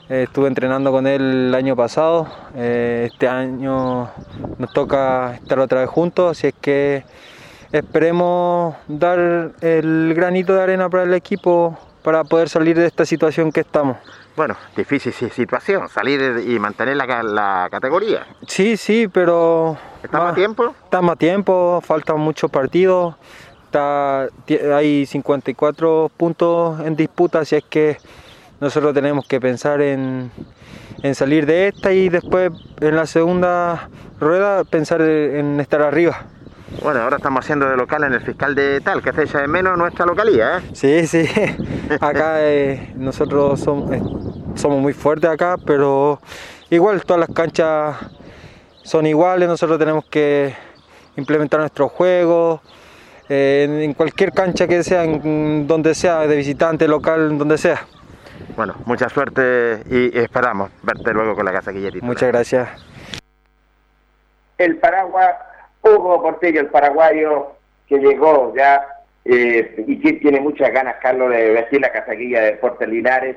estuve entrenando con él el año pasado, eh, este año nos toca estar otra vez juntos, así es que esperemos dar el granito de arena para el equipo para poder salir de esta situación que estamos. Bueno, difícil situación, salir y mantener la, la categoría. Sí, sí, pero... ¿Estamos a tiempo? Estamos a tiempo, faltan muchos partidos, está, hay 54 puntos en disputa, así es que nosotros tenemos que pensar en, en salir de esta y después en la segunda rueda pensar en estar arriba. Bueno, ahora estamos haciendo de local en el fiscal de tal, que echa de menos nuestra localidad, ¿eh? Sí, sí. Acá eh, nosotros somos, eh, somos muy fuertes acá, pero igual todas las canchas son iguales, nosotros tenemos que implementar nuestro juego, eh, en cualquier cancha que sea, en donde sea, de visitante, local, donde sea. Bueno, mucha suerte y esperamos verte luego con la casa Guillerito. Muchas gracias. El Paraguay Hugo Portillo, el paraguayo que llegó ya eh, y que tiene muchas ganas, Carlos, de vestir la casaquilla de Deportes Linares.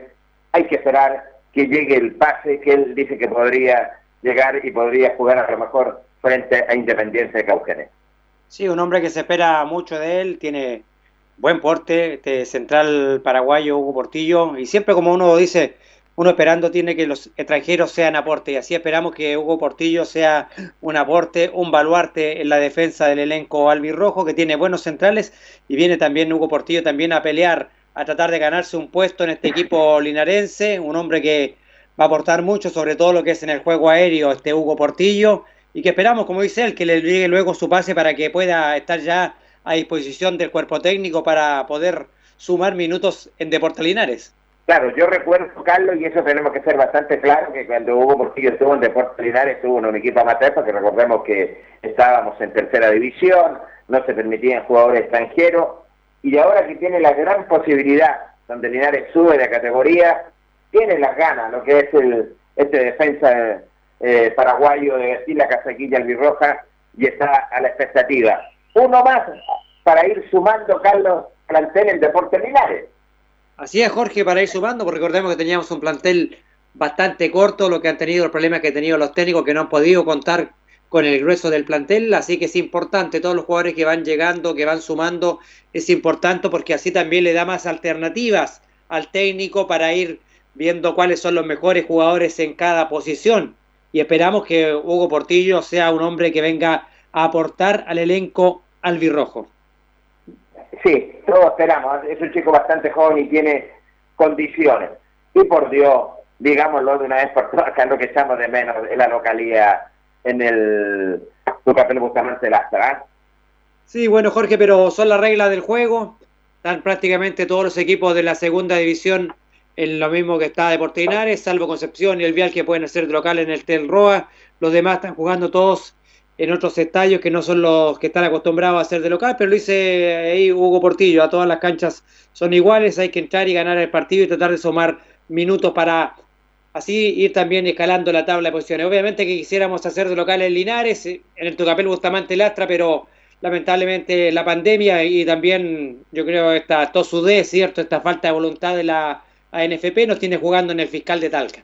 Hay que esperar que llegue el pase que él dice que podría llegar y podría jugar a lo mejor frente a Independencia de Cauquenes. Sí, un hombre que se espera mucho de él, tiene buen porte, este central paraguayo Hugo Portillo, y siempre como uno dice, uno esperando tiene que los extranjeros sean aporte y así esperamos que Hugo Portillo sea un aporte, un baluarte en la defensa del elenco albirrojo que tiene buenos centrales y viene también Hugo Portillo también a pelear, a tratar de ganarse un puesto en este equipo linarense, un hombre que va a aportar mucho sobre todo lo que es en el juego aéreo este Hugo Portillo y que esperamos, como dice él, que le llegue luego su pase para que pueda estar ya a disposición del cuerpo técnico para poder sumar minutos en Deportes Linares. Claro, yo recuerdo, Carlos, y eso tenemos que ser bastante claro, que cuando Hugo Portillo estuvo en Deportes Linares, estuvo en un equipo amateur, porque recordemos que estábamos en tercera división, no se permitían jugadores extranjeros, y ahora que tiene la gran posibilidad, donde Linares sube de categoría, tiene las ganas, lo que es el este defensa eh, paraguayo de vestir la casaquilla albirroja, y está a la expectativa. Uno más para ir sumando, Carlos, plantel en Deportes Linares. Así es, Jorge, para ir sumando, porque recordemos que teníamos un plantel bastante corto, lo que han tenido, el problema que han tenido los técnicos que no han podido contar con el grueso del plantel, así que es importante, todos los jugadores que van llegando, que van sumando, es importante porque así también le da más alternativas al técnico para ir viendo cuáles son los mejores jugadores en cada posición. Y esperamos que Hugo Portillo sea un hombre que venga a aportar al elenco albirrojo. Sí, todos esperamos. Es un chico bastante joven y tiene condiciones. Y por Dios, digámoslo de una vez por todas, es lo que echamos de menos en la localidad, en el Tucapel Bustamante Lastra. ¿eh? Sí, bueno, Jorge, pero son las reglas del juego. Están prácticamente todos los equipos de la segunda división en lo mismo que está Deportes salvo Concepción y el Vial que pueden ser de local en el Tel Roa. Los demás están jugando todos en otros estadios que no son los que están acostumbrados a hacer de local, pero lo dice ahí Hugo Portillo, a todas las canchas son iguales, hay que entrar y ganar el partido y tratar de sumar minutos para así ir también escalando la tabla de posiciones. Obviamente que quisiéramos hacer de local en Linares, en el Tocapel Bustamante Lastra, pero lamentablemente la pandemia y también yo creo esta tosudez, ¿cierto? Esta falta de voluntad de la ANFP nos tiene jugando en el fiscal de Talca.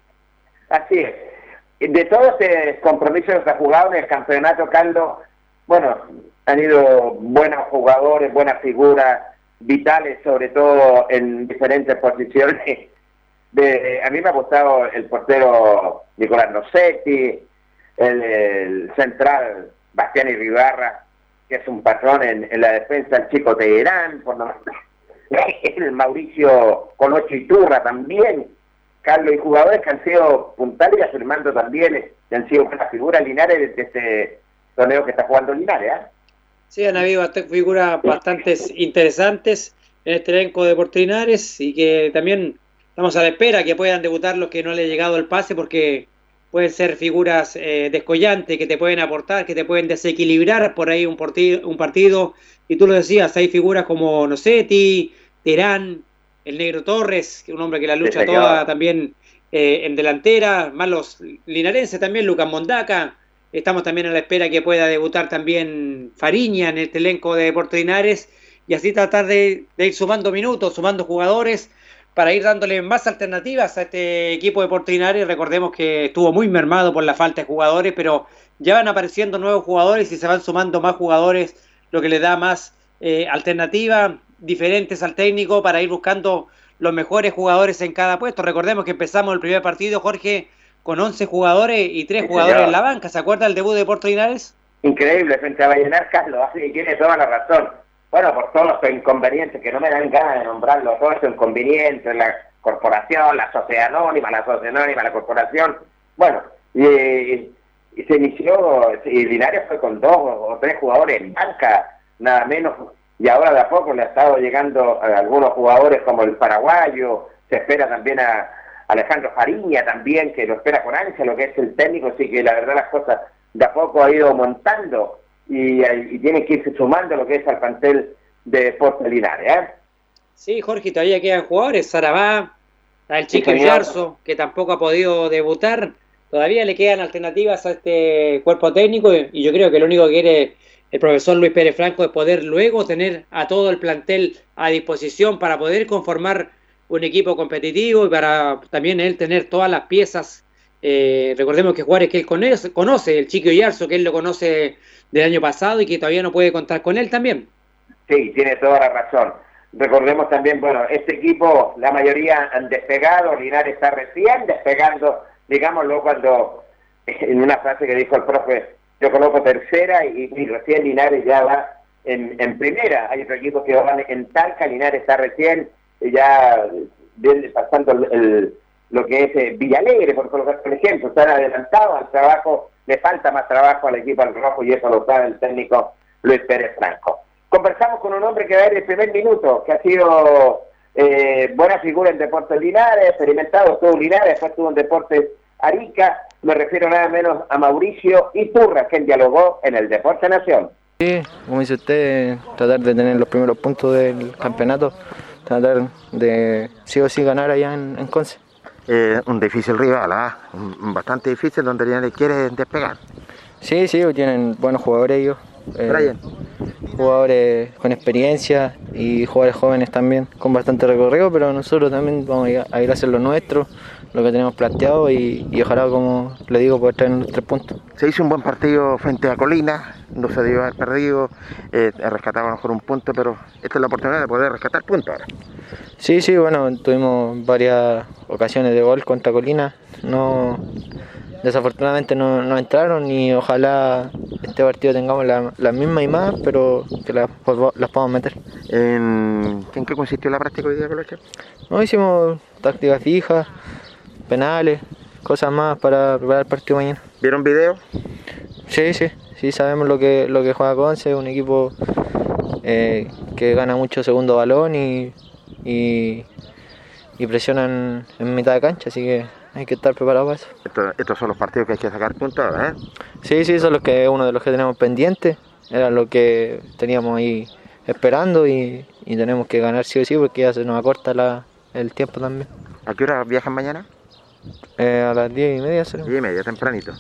Así es de todos los compromisos que ha jugado en el campeonato, Caldo, bueno, han ido buenos jugadores, buenas figuras, vitales, sobre todo en diferentes posiciones. De, a mí me ha gustado el portero Nicolás Rossetti, el, central Bastián Ribarra, que es un patrón en, la defensa, el chico Teherán, por el Mauricio Colocho Iturra también, Carlos, y jugadores que han sido puntales y afirmando también, eh, que han sido buenas figuras Linares de este torneo que está jugando Linares. ¿eh? Sí, han habido figuras bastante interesantes en este elenco de Linares y que también estamos a la espera que puedan debutar los que no le ha llegado el pase porque pueden ser figuras eh, descollantes que te pueden aportar, que te pueden desequilibrar por ahí un, partido, un partido. Y tú lo decías, hay figuras como Nocetti, Terán, el Negro Torres, un hombre que la lucha toda también eh, en delantera, más los linarenses también, Lucas Mondaca, estamos también a la espera que pueda debutar también Fariña en este elenco de Deportes Linares, y así tratar de, ir sumando minutos, sumando jugadores, para ir dándole más alternativas a este equipo de Deportes Linares, recordemos que estuvo muy mermado por la falta de jugadores, pero ya van apareciendo nuevos jugadores y se van sumando más jugadores, lo que le da más eh, alternativa diferentes al técnico para ir buscando los mejores jugadores en cada puesto. Recordemos que empezamos el primer partido, Jorge, con 11 jugadores y 3 jugadores en la banca. ¿Se acuerda el debut de Puerto Linares? Increíble, frente a Vallenar, Carlos, así que tiene toda la razón. Bueno, por todos los inconvenientes que no me dan ganas de nombrarlo, todos esos inconvenientes, la corporación, la sociedad anónima, la sociedad anónima, la corporación. Bueno, y, se inició, y Linares fue con dos o tres jugadores en banca, nada menos, y ahora de a poco le ha estado llegando a algunos jugadores como el paraguayo, se espera también a Alejandro Fariña también, que lo espera con ansia, lo que es el técnico, así que la verdad las cosas de a poco ha ido montando y, y tiene que irse sumando lo que es al plantel de Linares. ¿eh? Sí, Jorge, todavía quedan jugadores, Sarabá, el chico Yarzo, que tampoco ha podido debutar, todavía le quedan alternativas a este cuerpo técnico y yo creo que lo único que quiere el profesor Luis Pérez Franco es poder luego tener a todo el plantel a disposición para poder conformar un equipo competitivo y para también él tener todas las piezas. Eh, recordemos que Juárez que él conoce, conoce, el Chico Yarzo, que él lo conoce del año pasado y que todavía no puede contar con él también. Sí, tiene toda la razón. Recordemos también, bueno, este equipo, la mayoría han despegado, Linares está recién despegando, digámoslo cuando, en una frase que dijo el profe, yo coloco tercera y, recién Linares ya va en, en, primera. Hay otro equipo que van en Talca, Linares está recién ya pasando el, lo que es eh, Villalegre, por colocar por ejemplo, están adelantados al trabajo, le falta más trabajo al equipo al rojo y eso lo sabe el técnico Luis Pérez Franco. Conversamos con un hombre que va a ir el primer minuto, que ha sido eh, buena figura en Deportes Linares, experimentado, estuvo Linares, después estuvo en Deportes Arica, me refiero nada menos a Mauricio Iturra, quien dialogó en el Deporte Nación. Sí, como dice usted, tratar de tener los primeros puntos del campeonato tratar de sí o sí ganar allá en, en Conce. Eh, un difícil rival, ¿ah? bastante difícil donde le quiere despegar. Sí, sí, tienen buenos jugadores ellos. Eh, jugadores con experiencia y jugadores jóvenes también con bastante recorrido, pero nosotros también vamos a ir a, hacer lo nuestro, lo que tenemos planteado y, ojalá, como le digo, poder traer los tres puntos. Se hizo un buen partido frente a Colina, no se dio haber perdido, eh, rescataba mejor un punto, pero esta es la oportunidad de poder rescatar puntos ahora. Sí, sí, bueno, tuvimos varias ocasiones de gol contra Colina, no desafortunadamente no, entraron y ojalá este partido tengamos las la mismas y más, pero que las, las podamos meter. ¿En, qué consistió la práctica hoy día, Coloche? No, hicimos tácticas fijas, penales, cosas más para preparar el partido mañana. ¿Vieron video? Sí, sí, sí, sabemos lo que, lo que juega Conce, un equipo eh, que gana mucho segundo balón y, y, y presionan en mitad de cancha, así que hay que estar preparado para eso. estos son los partidos que hay que sacar puntos, ¿eh? Sí, sí, son los que uno de los que tenemos pendientes. Era lo que teníamos ahí esperando y, tenemos que ganar sí o sí porque ya se nos acorta la, el tiempo también. ¿A qué hora viajan mañana? Eh, a las diez y media. Será. Diez y media, tempranito.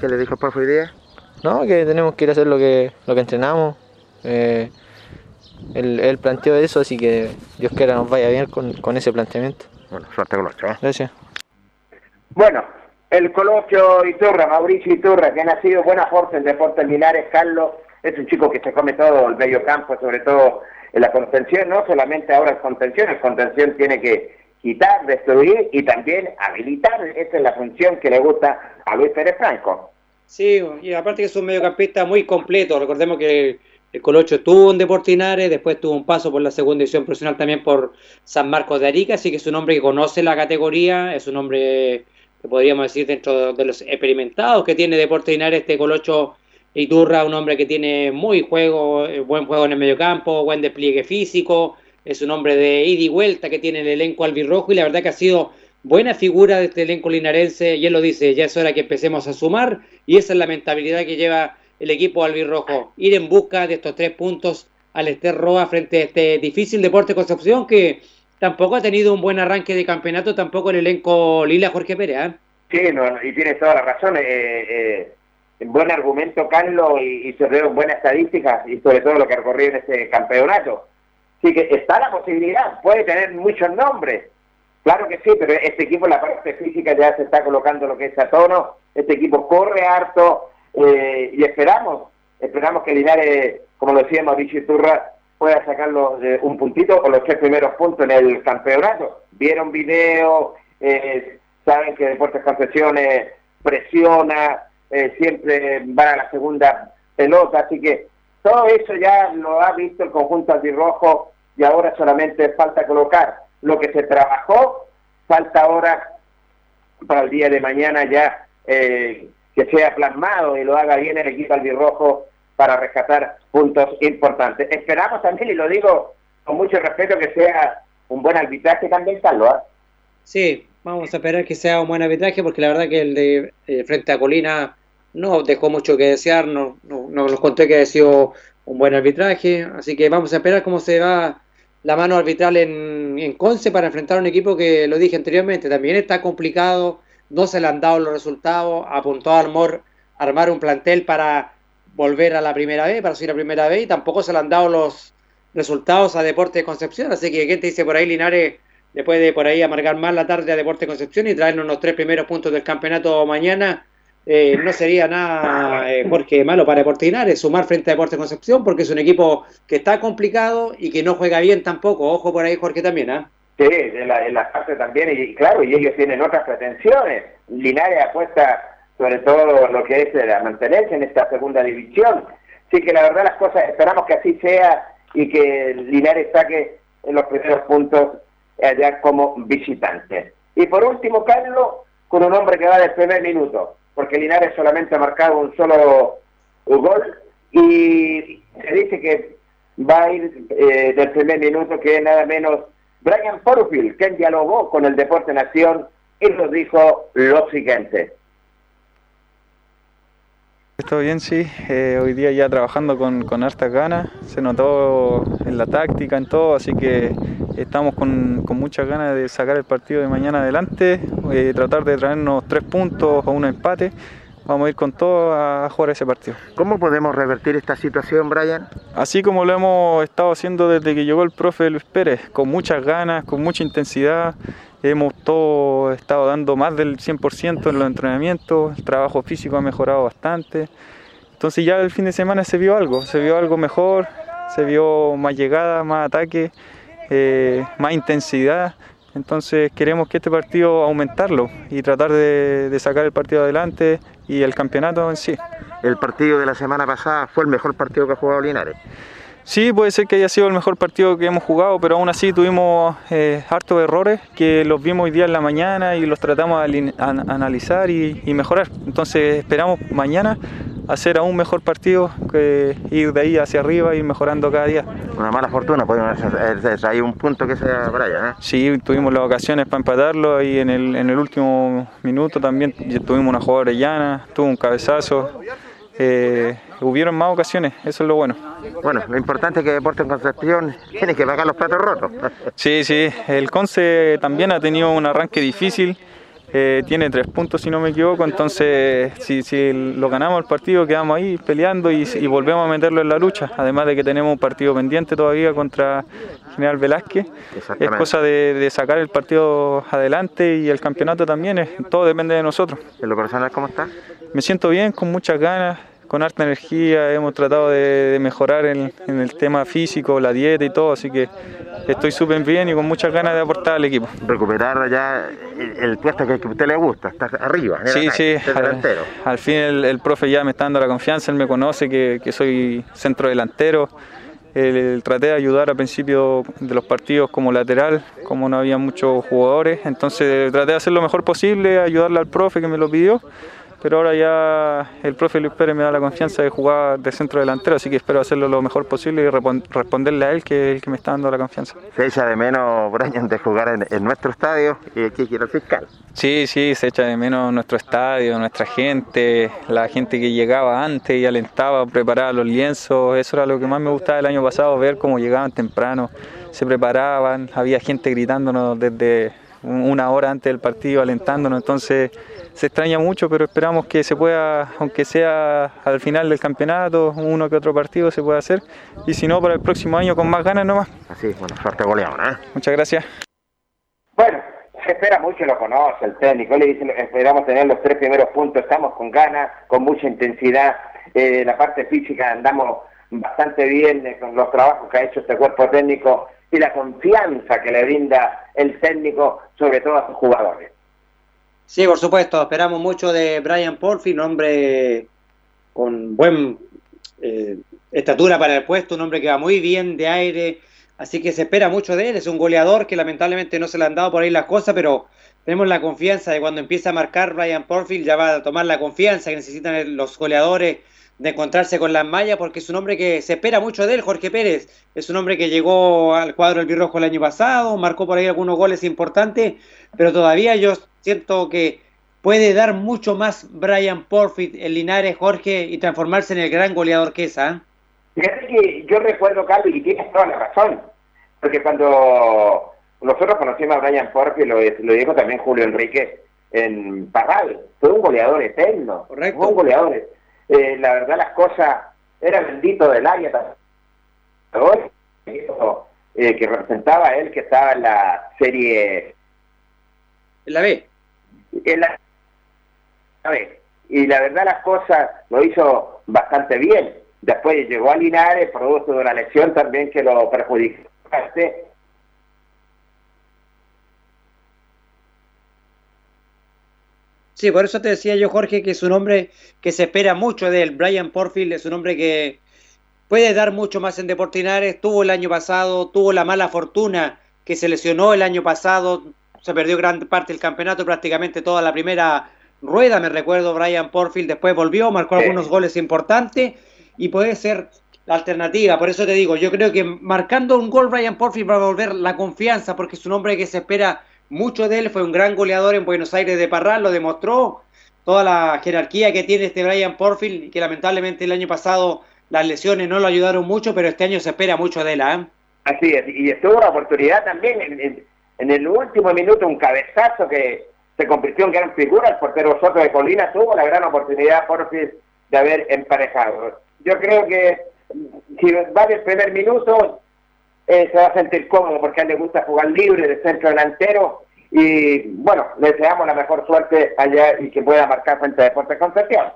¿Qué le dijo el profe hoy día? No, que tenemos que ir a hacer lo que, lo que entrenamos. Eh, él, planteó eso, así que Dios quiera nos vaya bien con, con ese planteamiento. Bueno, suerte con los chavos. Gracias. Bueno, el Colocho Iturra, Mauricio Iturra, que ha nacido buena fuerza en Deportes Linares, Carlos, es un chico que se come todo el medio campo, sobre todo en la contención, no solamente ahora es contención, el contención tiene que quitar, destruir y también habilitar, esa es la función que le gusta a Luis Pérez Franco. Sí, y aparte que es un mediocampista muy completo, recordemos que el Colocho estuvo en Deportinares, después tuvo un paso por la segunda división profesional también por San Marcos de Arica, así que es un hombre que conoce la categoría, es un hombre podríamos decir dentro de los experimentados que tiene Deporte Linares, este Colocho Iturra, un hombre que tiene muy juego, eh, buen juego en el mediocampo, buen despliegue físico, es un hombre de ida y vuelta que tiene el elenco albirrojo y la verdad que ha sido buena figura de este elenco linarense y él lo dice, ya es hora que empecemos a sumar y esa es la mentalidad que lleva el equipo albirrojo, ir en busca de estos tres puntos al Ester Roa frente a este difícil deporte Concepción que tampoco ha tenido un buen arranque de campeonato, tampoco el elenco Lila Jorge Pérez. ¿eh? Sí, y tienes toda la razón. Eh, eh, buen argumento, Carlos, y, y sobre todo buena estadística, y sobre todo lo que ha recorrido en este campeonato. Sí que está la posibilidad, puede tener muchos nombres. Claro que sí, pero este equipo la parte física ya se está colocando lo que es a tono. Este equipo corre harto eh, y esperamos, esperamos que Linares, como lo decía Mauricio Turra, pueda sacarlos de un puntito o los tres primeros puntos en el campeonato. Vieron video, eh, saben que Deportes Concepciones presiona, eh, siempre van a la segunda pelota, así que todo eso ya lo ha visto el conjunto antirrojo y ahora solamente falta colocar lo que se trabajó, falta ahora para el día de mañana ya eh, que sea plasmado y lo haga bien el equipo albirrojo para rescatar puntos importantes. Esperamos también, y lo digo con mucho respeto, que sea un buen arbitraje también, Carlos. ¿ah? Sí, vamos a esperar que sea un buen arbitraje porque la verdad que el de eh, frente a Colina no dejó mucho que desear, no, no, nos conté que ha sido un buen arbitraje, así que vamos a esperar cómo se va la mano arbitral en, Conce para enfrentar a un equipo que, lo dije anteriormente, también está complicado, no se le han dado los resultados, apuntó a Armor armar un plantel para volver a la primera vez, para subir a primera vez, y tampoco se le han dado los resultados a Deporte de Concepción, así que ¿quién te dice por ahí, Linares? Le puede por ahí amargar más la tarde a Deporte de Concepción y traernos los tres primeros puntos del campeonato mañana. Eh, no sería nada, eh, malo para Deporte Linares sumar frente a Deporte Concepción, porque es un equipo que está complicado y que no juega bien tampoco. Ojo por ahí, Jorge, también, ¿ah? Sí, en la, en la parte también, y claro, y ellos tienen otras pretensiones. Linares apuesta sobre todo lo que es la mantenerse en esta segunda división. Así que la verdad las cosas, esperamos que así sea y que Linares saque en los primeros puntos allá como visitante. Y por último, Carlos, con un hombre que va del primer minuto, porque Linares solamente ha marcado un solo gol y se dice que va a ir eh, del primer minuto, que nada menos Brian Porfield, quien dialogó con el Deporte Nación y nos dijo lo siguiente. Estoy bien, sí. Eh, hoy día ya trabajando con, con hartas ganas. Se notó en la táctica, en todo, así que estamos con, con muchas ganas de sacar el partido de mañana adelante, eh, tratar de traernos tres puntos o un empate. Vamos a ir con todo a jugar ese partido. ¿Cómo podemos revertir esta situación, Brian? Así como lo hemos estado haciendo desde que llegó el profe Luis Pérez, con muchas ganas, con mucha intensidad. Hemos todo estado dando más del 100% en los entrenamientos, el trabajo físico ha mejorado bastante. Entonces ya el fin de semana se vio algo, se vio algo mejor, se vio más llegada, más ataque, eh, más intensidad. Entonces queremos que este partido aumentarlo y tratar de, de sacar el partido adelante y el campeonato en sí. El partido de la semana pasada fue el mejor partido que ha jugado Linares. Sí, puede ser que haya sido el mejor partido que hemos jugado, pero aún así tuvimos eh, hartos errores que los vimos hoy día en la mañana y los tratamos de analizar y, y, mejorar. Entonces esperamos mañana hacer aún mejor partido, que ir de ahí hacia arriba y mejorando cada día. Una mala fortuna, podemos hay un punto que sea Brian. ¿eh? Sí, tuvimos las ocasiones para empatarlo y en el, en el último minuto también tuvimos una jugada llana, tuvo un cabezazo. Eh, hubieron más ocasiones, eso es lo bueno. Bueno, lo importante es que Deportes en Concepción tiene que pagar los platos rotos. sí, sí, el Conce también ha tenido un arranque difícil, eh, tiene tres puntos si no me equivoco, entonces si, si lo ganamos el partido quedamos ahí peleando y, y, volvemos a meterlo en la lucha, además de que tenemos un partido pendiente todavía contra General Velázquez, es cosa de, de, sacar el partido adelante y el campeonato también, es, todo depende de nosotros. ¿En lo personal cómo está? Me siento bien, con muchas ganas, con harta energía, hemos tratado de, de mejorar en, en, el tema físico, la dieta y todo, así que estoy súper bien y con muchas ganas de aportar al equipo. Recuperar ya el, el puesto que a usted le gusta, estar arriba. Sí, sí, al, al, fin el, el, profe ya me está dando la confianza, él me conoce que, que soy centro delantero. El, traté de ayudar al principio de los partidos como lateral, como no había muchos jugadores, entonces traté de hacer lo mejor posible, ayudarle al profe que me lo pidió pero ahora ya el profe Luis Pérez me da la confianza de jugar de centro delantero, así que espero hacerlo lo mejor posible y responderle a él, que es el que me está dando la confianza. ¿Se echa de menos, Brian, de jugar en, en nuestro estadio y aquí quiero el fiscal? Sí, sí, se echa de menos nuestro estadio, nuestra gente, la gente que llegaba antes y alentaba, preparaba los lienzos, eso era lo que más me gustaba el año pasado, ver cómo llegaban temprano, se preparaban, había gente gritándonos desde una hora antes del partido, alentándonos, entonces se extraña mucho, pero esperamos que se pueda, aunque sea al final del campeonato, uno que otro partido se pueda hacer, y si no, para el próximo año con más ganas nomás. Así, bueno, suerte goleado, ¿eh? Muchas gracias. Bueno, se espera mucho, lo conoce el técnico, le dice, esperamos tener los tres primeros puntos, estamos con ganas, con mucha intensidad, eh, la parte física andamos bastante bien eh, con los trabajos que ha hecho este cuerpo técnico y la confianza que le brinda el técnico, sobre todo a sus jugadores. Sí, por supuesto, esperamos mucho de Brian Porfi, un hombre con buen eh, estatura para el puesto, un hombre que va muy bien de aire, así que se espera mucho de él, es un goleador que lamentablemente no se le han dado por ahí las cosas, pero tenemos la confianza de cuando empieza a marcar Brian Porfield ya va a tomar la confianza que necesitan los goleadores de encontrarse con las mallas, porque es un hombre que se espera mucho de él, Jorge Pérez. Es un hombre que llegó al cuadro del Birrojo el año pasado, marcó por ahí algunos goles importantes, pero todavía yo siento que puede dar mucho más Brian Porfield en Linares, Jorge, y transformarse en el gran goleador que es. ¿ah? Fíjate que yo recuerdo, Carlos, y tienes toda la razón, porque cuando nosotros conocimos a Brian Porfield, lo, lo dijo también Julio Enrique en Parral, fue un goleador eterno, Correcto. fue un goleador eh, la verdad las cosas, era bendito del área eh, que representaba a él, que estaba en la serie... En la B. En la, B. Y la verdad las cosas lo hizo bastante bien. Después llegó a Linares, producto de una lesión también que lo perjudicó. Sí, por eso te decía yo, Jorge, que es un hombre que se espera mucho de él. Brian Porfield es un hombre que puede dar mucho más en Deportinares. Tuvo el año pasado, tuvo la mala fortuna que se lesionó el año pasado, se perdió gran parte del campeonato, prácticamente toda la primera rueda, me recuerdo, Brian Porfield. Después volvió, marcó algunos goles importantes y puede ser la alternativa. Por eso te digo, yo creo que marcando un gol Brian Porfield va a volver la confianza, porque es un hombre que se espera mucho de él, fue un gran goleador en Buenos Aires de Parral, lo demostró toda la jerarquía que tiene este Brian Porfield que lamentablemente el año pasado las lesiones no lo ayudaron mucho, pero este año se espera mucho de él. ¿eh? Así es, y estuvo la oportunidad también en, el último minuto, un cabezazo que se convirtió en gran figura, el portero Soto de Colina tuvo la gran oportunidad Porfield de haber emparejado. Yo creo que si va el primer minuto, se va a sentir cómodo porque a él le gusta jugar libre de centro delantero y bueno, le deseamos la mejor suerte allá y que pueda marcar frente a Deportes Concepción.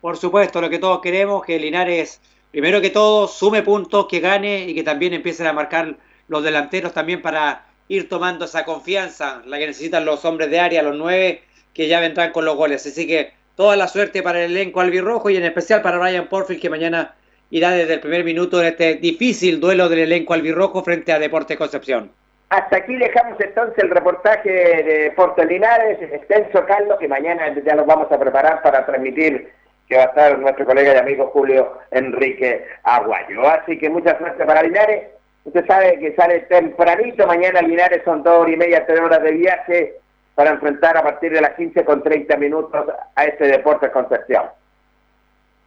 Por supuesto, lo que todos queremos, que Linares, primero que todo, sume puntos, que gane y que también empiecen a marcar los delanteros también para ir tomando esa confianza, la que necesitan los hombres de área, los nueve, que ya vendrán con los goles. Así que toda la suerte para el elenco albirrojo y en especial para Ryan Porfield, que mañana irá desde el primer minuto en este difícil duelo del elenco albirrojo frente a Deportes Concepción. Hasta aquí dejamos entonces el reportaje de Porto Linares, extenso Carlos, que mañana ya nos vamos a preparar para transmitir que va a estar nuestro colega y amigo Julio Enrique Aguayo. Así que mucha suerte para Linares. Usted sabe que sale tempranito, mañana Linares son dos horas y media, tres horas de viaje para enfrentar a partir de las 15 con 30 minutos a este Deportes Concepción.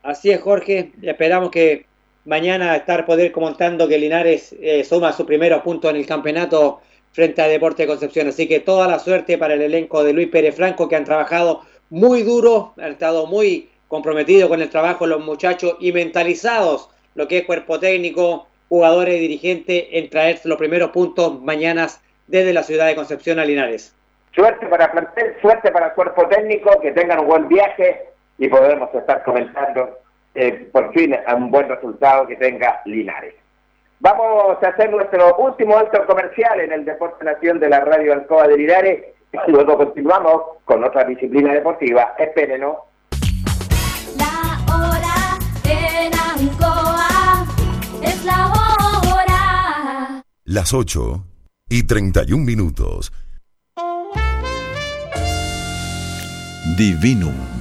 Así es, Jorge. Esperamos que mañana estar poder comentando que Linares eh, suma su primer punto en el campeonato frente a Deporte de Concepción. Así que toda la suerte para el elenco de Luis Pérez Franco que han trabajado muy duro, han estado muy comprometidos con el trabajo los muchachos y mentalizados lo que es cuerpo técnico, jugadores y dirigentes en traer los primeros puntos mañana desde la ciudad de Concepción a Linares. Suerte para plantel, suerte para el cuerpo técnico, que tengan un buen viaje y podemos estar comentando eh, por fin a un buen resultado que tenga Linares. Vamos a hacer nuestro último alto comercial en el Deporte Nación de la Radio Alcoa de Linares y luego continuamos con otra disciplina deportiva. Espérenos. La hora en Ancoa es la hora. Las 8 y 31 minutos. Divinum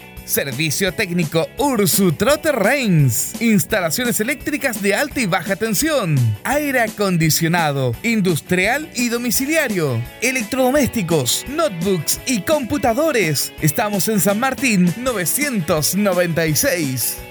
Servicio técnico Ursu Trotter Reigns. Instalaciones eléctricas de alta y baja tensión. Aire acondicionado, industrial y domiciliario. Electrodomésticos, notebooks y computadores. Estamos en San Martín 996.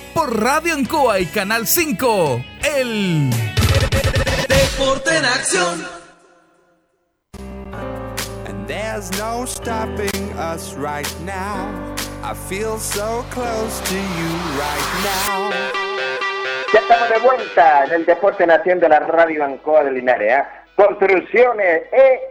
por Radio Ancoa y Canal 5. El Deporte en acción. And there's no stopping us right now. I feel so close to you right now. Ya estamos de vuelta en el Deporte Nación de la Radio Ancoa de Linares. ¿eh? Construcciones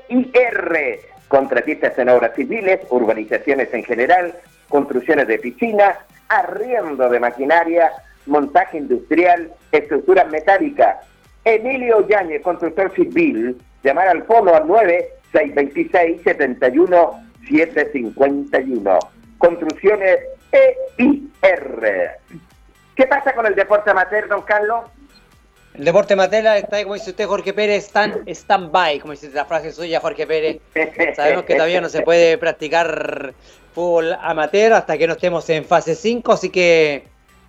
EIR, contratistas en obras civiles, urbanizaciones en general, construcciones de piscinas, arriendo de maquinaria, montaje industrial, estructuras metálicas. Emilio Yáñez, constructor civil, llamar al fono al 9-626-71-751. Construcciones EIR. ¿Qué pasa con el deporte amateur, don Carlos? El deporte Matela está, como dice usted, Jorge Pérez, está en stand-by, como dice la frase suya, Jorge Pérez. Sabemos que todavía no se puede practicar fútbol amateur hasta que no estemos en fase 5, así que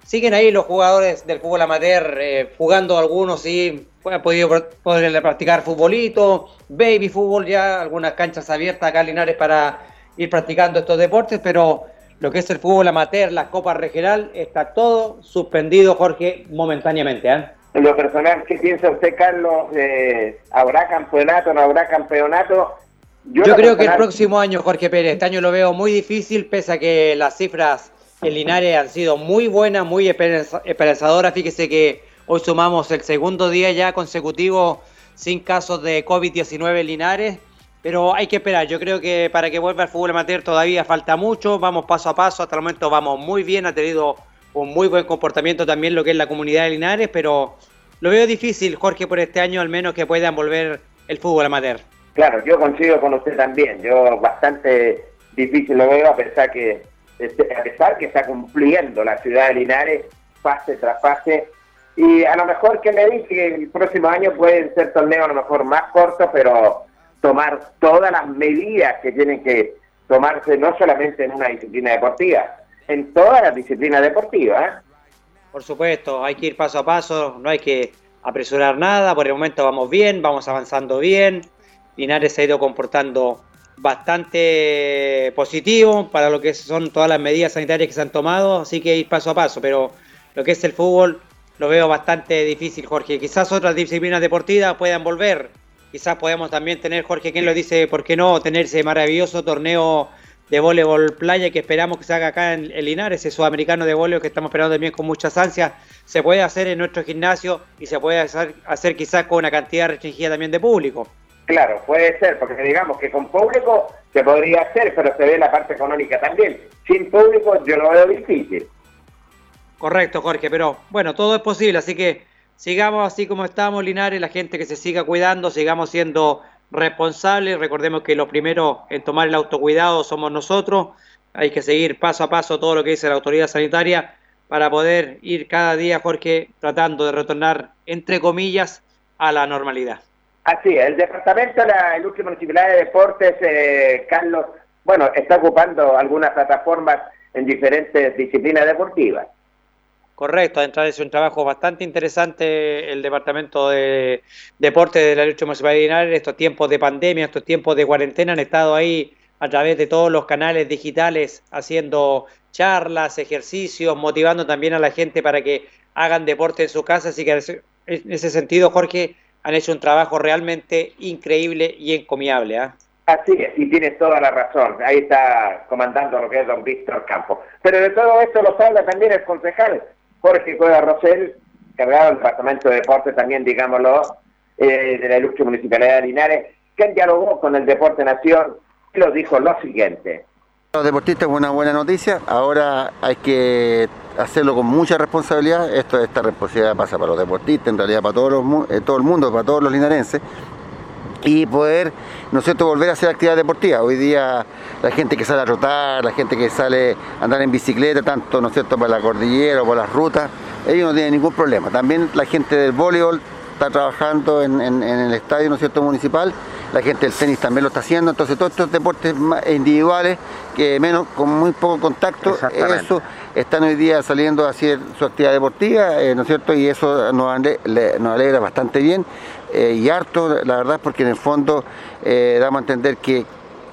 siguen ahí los jugadores del fútbol amateur eh, jugando algunos, sí, han podido poder practicar futbolito, baby fútbol ya, algunas canchas abiertas acá en para ir practicando estos deportes, pero lo que es el fútbol amateur, la Copa Regional, está todo suspendido, Jorge, momentáneamente. ¿eh? En lo personal, ¿qué piensa usted, Carlos? Eh, ¿Habrá campeonato, no habrá campeonato? Yo, lo creo que el próximo año, Jorge Pérez, este año lo veo muy difícil, pese a que las cifras en Linares han sido muy buenas, muy esperanza- esperanzadoras. Fíjese que hoy sumamos el segundo día ya consecutivo sin casos de COVID-19 en Linares, pero hay que esperar. Yo creo que para que vuelva el fútbol amateur todavía falta mucho, vamos paso a paso, hasta el momento vamos muy bien, ha tenido un muy buen comportamiento también lo que es la comunidad de Linares, pero lo veo difícil, Jorge, por este año al menos que puedan volver el fútbol amateur. Claro, yo coincido con usted también. Yo bastante difícil lo veo a pesar que este, a pesar que está cumpliendo la ciudad de Linares fase tras fase. Y a lo mejor que me dice que el próximo año pueden ser torneos a lo mejor más cortos, pero tomar todas las medidas que tienen que tomarse no solamente en una disciplina deportiva, en todas las disciplinas deportivas. ¿eh? Por supuesto, hay que ir paso a paso, no hay que apresurar nada, por el momento vamos bien, vamos avanzando bien, Linares se ha ido comportando bastante positivo para lo que son todas las medidas sanitarias que se han tomado, así que ir paso a paso, pero lo que es el fútbol lo veo bastante difícil, Jorge. Quizás otras disciplinas deportivas puedan volver, quizás podemos también tener, Jorge, quien lo dice, ¿por qué no tener ese maravilloso torneo de voleibol playa que esperamos que se haga acá en, Linares, ese sudamericano de voleibol que estamos esperando también con muchas ansias, se puede hacer en nuestro gimnasio y se puede hacer quizás con una cantidad restringida también de público. Claro, puede ser, porque digamos que con público se podría hacer, pero se ve la parte económica también. Sin público yo lo veo difícil. Correcto, Jorge, pero bueno, todo es posible, así que sigamos así como estamos, Linares, la gente que se siga cuidando, sigamos siendo responsables, recordemos que lo primero en tomar el autocuidado somos nosotros, hay que seguir paso a paso todo lo que dice la autoridad sanitaria para poder ir cada día, Jorge, tratando de retornar, entre comillas, a la normalidad. Así es, el departamento de la Industria Municipal de Deportes, eh, Carlos, bueno, está ocupando algunas plataformas en diferentes disciplinas deportivas. Correcto, adentro es un trabajo bastante interesante el Departamento de Deporte de la Lucha Municipal de Linares. Estos tiempos de pandemia, estos tiempos de cuarentena han estado ahí a través de todos los canales digitales haciendo charlas, ejercicios, motivando también a la gente para que hagan deporte en su casa. Así que en ese sentido, Jorge, han hecho un trabajo realmente increíble y encomiable. ¿ah? Así es, y tienes toda la razón. Ahí está comandando lo que es don Víctor Campos. Pero de todo esto lo habla también el concejal Jorge Cueva Rosell, cargado del Departamento de Deporte también, digámoslo, eh, de la Ilustre Municipalidad de Linares, que dialogó con el Deporte Nación y lo dijo lo siguiente. Los deportistas es una buena noticia, ahora hay que hacerlo con mucha responsabilidad, esto esta responsabilidad pasa para los deportistas, en realidad para todos los, eh, todo el mundo, para todos los linarenses, y poder, ¿no cierto?, volver a hacer actividad deportiva. Hoy día la gente que sale a trotar, la gente que sale a andar en bicicleta, tanto, ¿no cierto?, para la cordillera o por las rutas, ellos no tienen ningún problema. También la gente del voleibol está trabajando en, el estadio, ¿no cierto?, municipal, la gente del tenis también lo está haciendo, entonces todos estos deportes individuales, que menos, con muy poco contacto, eso están hoy día saliendo a hacer su actividad deportiva, eh, ¿no es cierto? Y eso nos, ale- le- nos alegra bastante bien eh, y harto, la verdad, porque en el fondo eh, damos a entender que,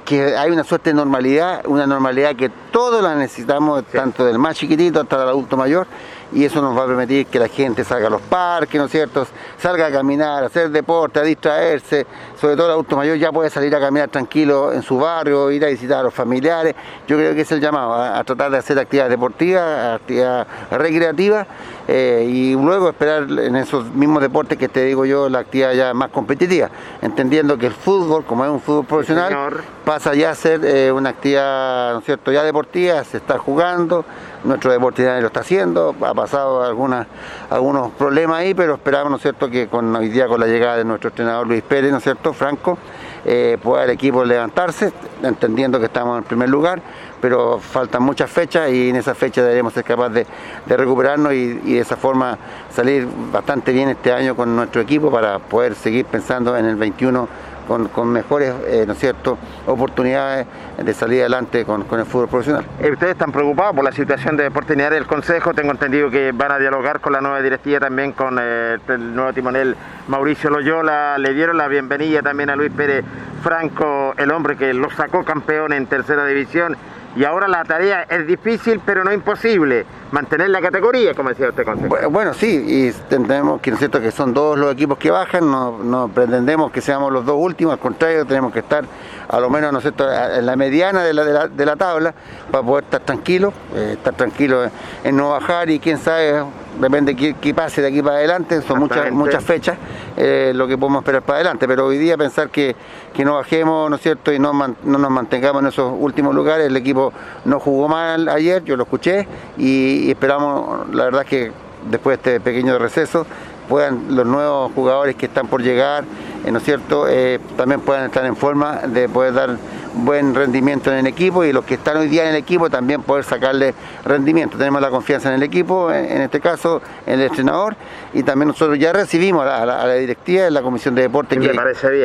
que hay una suerte de normalidad, una normalidad que todos la necesitamos, tanto del más chiquitito hasta el adulto mayor, y eso nos va a permitir que la gente salga a los parques, ¿no es cierto? Salga a caminar, a hacer deporte, a distraerse, sobre todo el adulto mayor ya puede salir a caminar tranquilo en su barrio, ir a visitar a los familiares. Yo creo que es el llamado a, a tratar de hacer actividades deportivas, actividad recreativa eh, y luego esperar en esos mismos deportes que te digo yo, la actividad ya más competitiva, entendiendo que el fútbol, como es un fútbol profesional, pasa ya a ser eh, una actividad, ¿no es cierto?, ya deportiva se está jugando, nuestro deportivo lo está haciendo, ha pasado algunos problemas ahí, pero esperamos, ¿no cierto?, que con hoy día con la llegada de nuestro entrenador Luis Pérez, ¿no es cierto?, Franco, eh, pueda el equipo levantarse, entendiendo que estamos en primer lugar, pero faltan muchas fechas y en esas fechas deberemos ser capaces de, de recuperarnos y, y de esa forma salir bastante bien este año con nuestro equipo para poder seguir pensando en el 21 con, mejores, eh, ¿no es cierto?, oportunidades de salir adelante con, con el fútbol profesional. Eh, ¿Ustedes están preocupados por la situación de Deportes del Consejo? Tengo entendido que van a dialogar con la nueva directiva también con eh, el nuevo timonel Mauricio Loyola. Le dieron la bienvenida también a Luis Pérez Franco, el hombre que lo sacó campeón en tercera división. Y ahora la tarea es difícil, pero no imposible. Mantener la categoría, como decía usted, consejo. Bu- Bueno, sí, y entendemos que, ¿no es cierto? que son dos los equipos que bajan, no, no pretendemos que seamos los dos últimos, al contrario, tenemos que estar a lo menos ¿no es cierto? a- en la mediana de la, de la, de la tabla para poder estar tranquilos, eh, estar tranquilos en no bajar y quién sabe, depende qué, qué pase de aquí para adelante, son muchas, muchas fechas eh, lo que podemos esperar para adelante, pero hoy día pensar que, que no bajemos, ¿no es cierto?, y no, no nos mantengamos en esos últimos lugares, el equipo no jugó mal ayer, yo lo escuché, y, y esperamos, la verdad que después de este pequeño receso, puedan los nuevos jugadores que están por llegar, eh, ¿no es cierto?, Eh, también puedan estar en forma de poder dar buen rendimiento en el equipo y los que están hoy día en el equipo también poder sacarle rendimiento. Tenemos la confianza en el equipo, en, este caso en el entrenador, y también nosotros ya recibimos a la, a la- a la directiva de la Comisión de Deporte Me que, bien.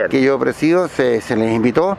que yo presido, se, se les invitó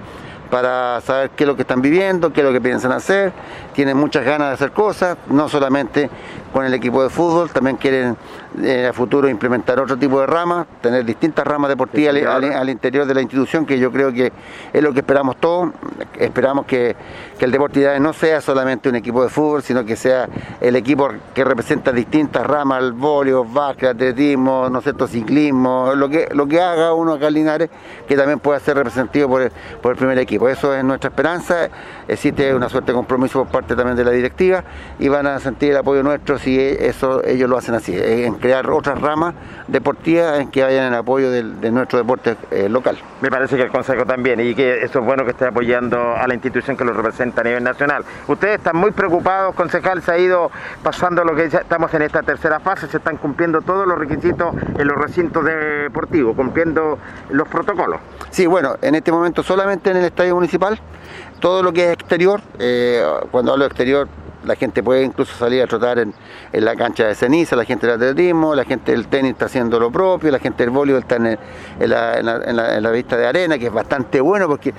para saber qué es lo que están viviendo, qué es lo que piensan hacer, tienen muchas ganas de hacer cosas, no solamente con el equipo de fútbol, también quieren eh, a futuro implementar otro tipo de ramas, tener distintas ramas deportivas al, al- al interior de la institución, que yo creo que es lo que esperamos todos, esperamos que, que el Deportividades no sea solamente un equipo de fútbol, sino que sea el equipo que representa distintas ramas, el voleo, básquet, atletismo, no sé, ciclismo, lo que, lo que haga uno acá en Linares, que también pueda ser representativo por el, por el primer equipo. Eso es nuestra esperanza, existe una suerte de compromiso por parte también de la directiva y van a sentir el apoyo nuestro si eso ellos lo hacen así, en crear otras ramas deportivas en que vayan en apoyo del- de nuestro deporte eh, local. Me parece que el Consejo también, y que eso es bueno que esté apoyando a la institución que lo representa a nivel nacional. Ustedes están muy preocupados, concejal, se ha ido pasando lo que ya estamos en esta tercera fase, se están cumpliendo todos los requisitos en los recintos deportivos, cumpliendo los protocolos. Sí, bueno, en este momento solamente en el estadio municipal, todo lo que es exterior, eh, cuando hablo exterior, la gente puede incluso salir a trotar en, la cancha de ceniza, la gente del atletismo, la gente del tenis está haciendo lo propio, la gente del voleibol está el- la- en la vista de arena, que es bastante bueno porque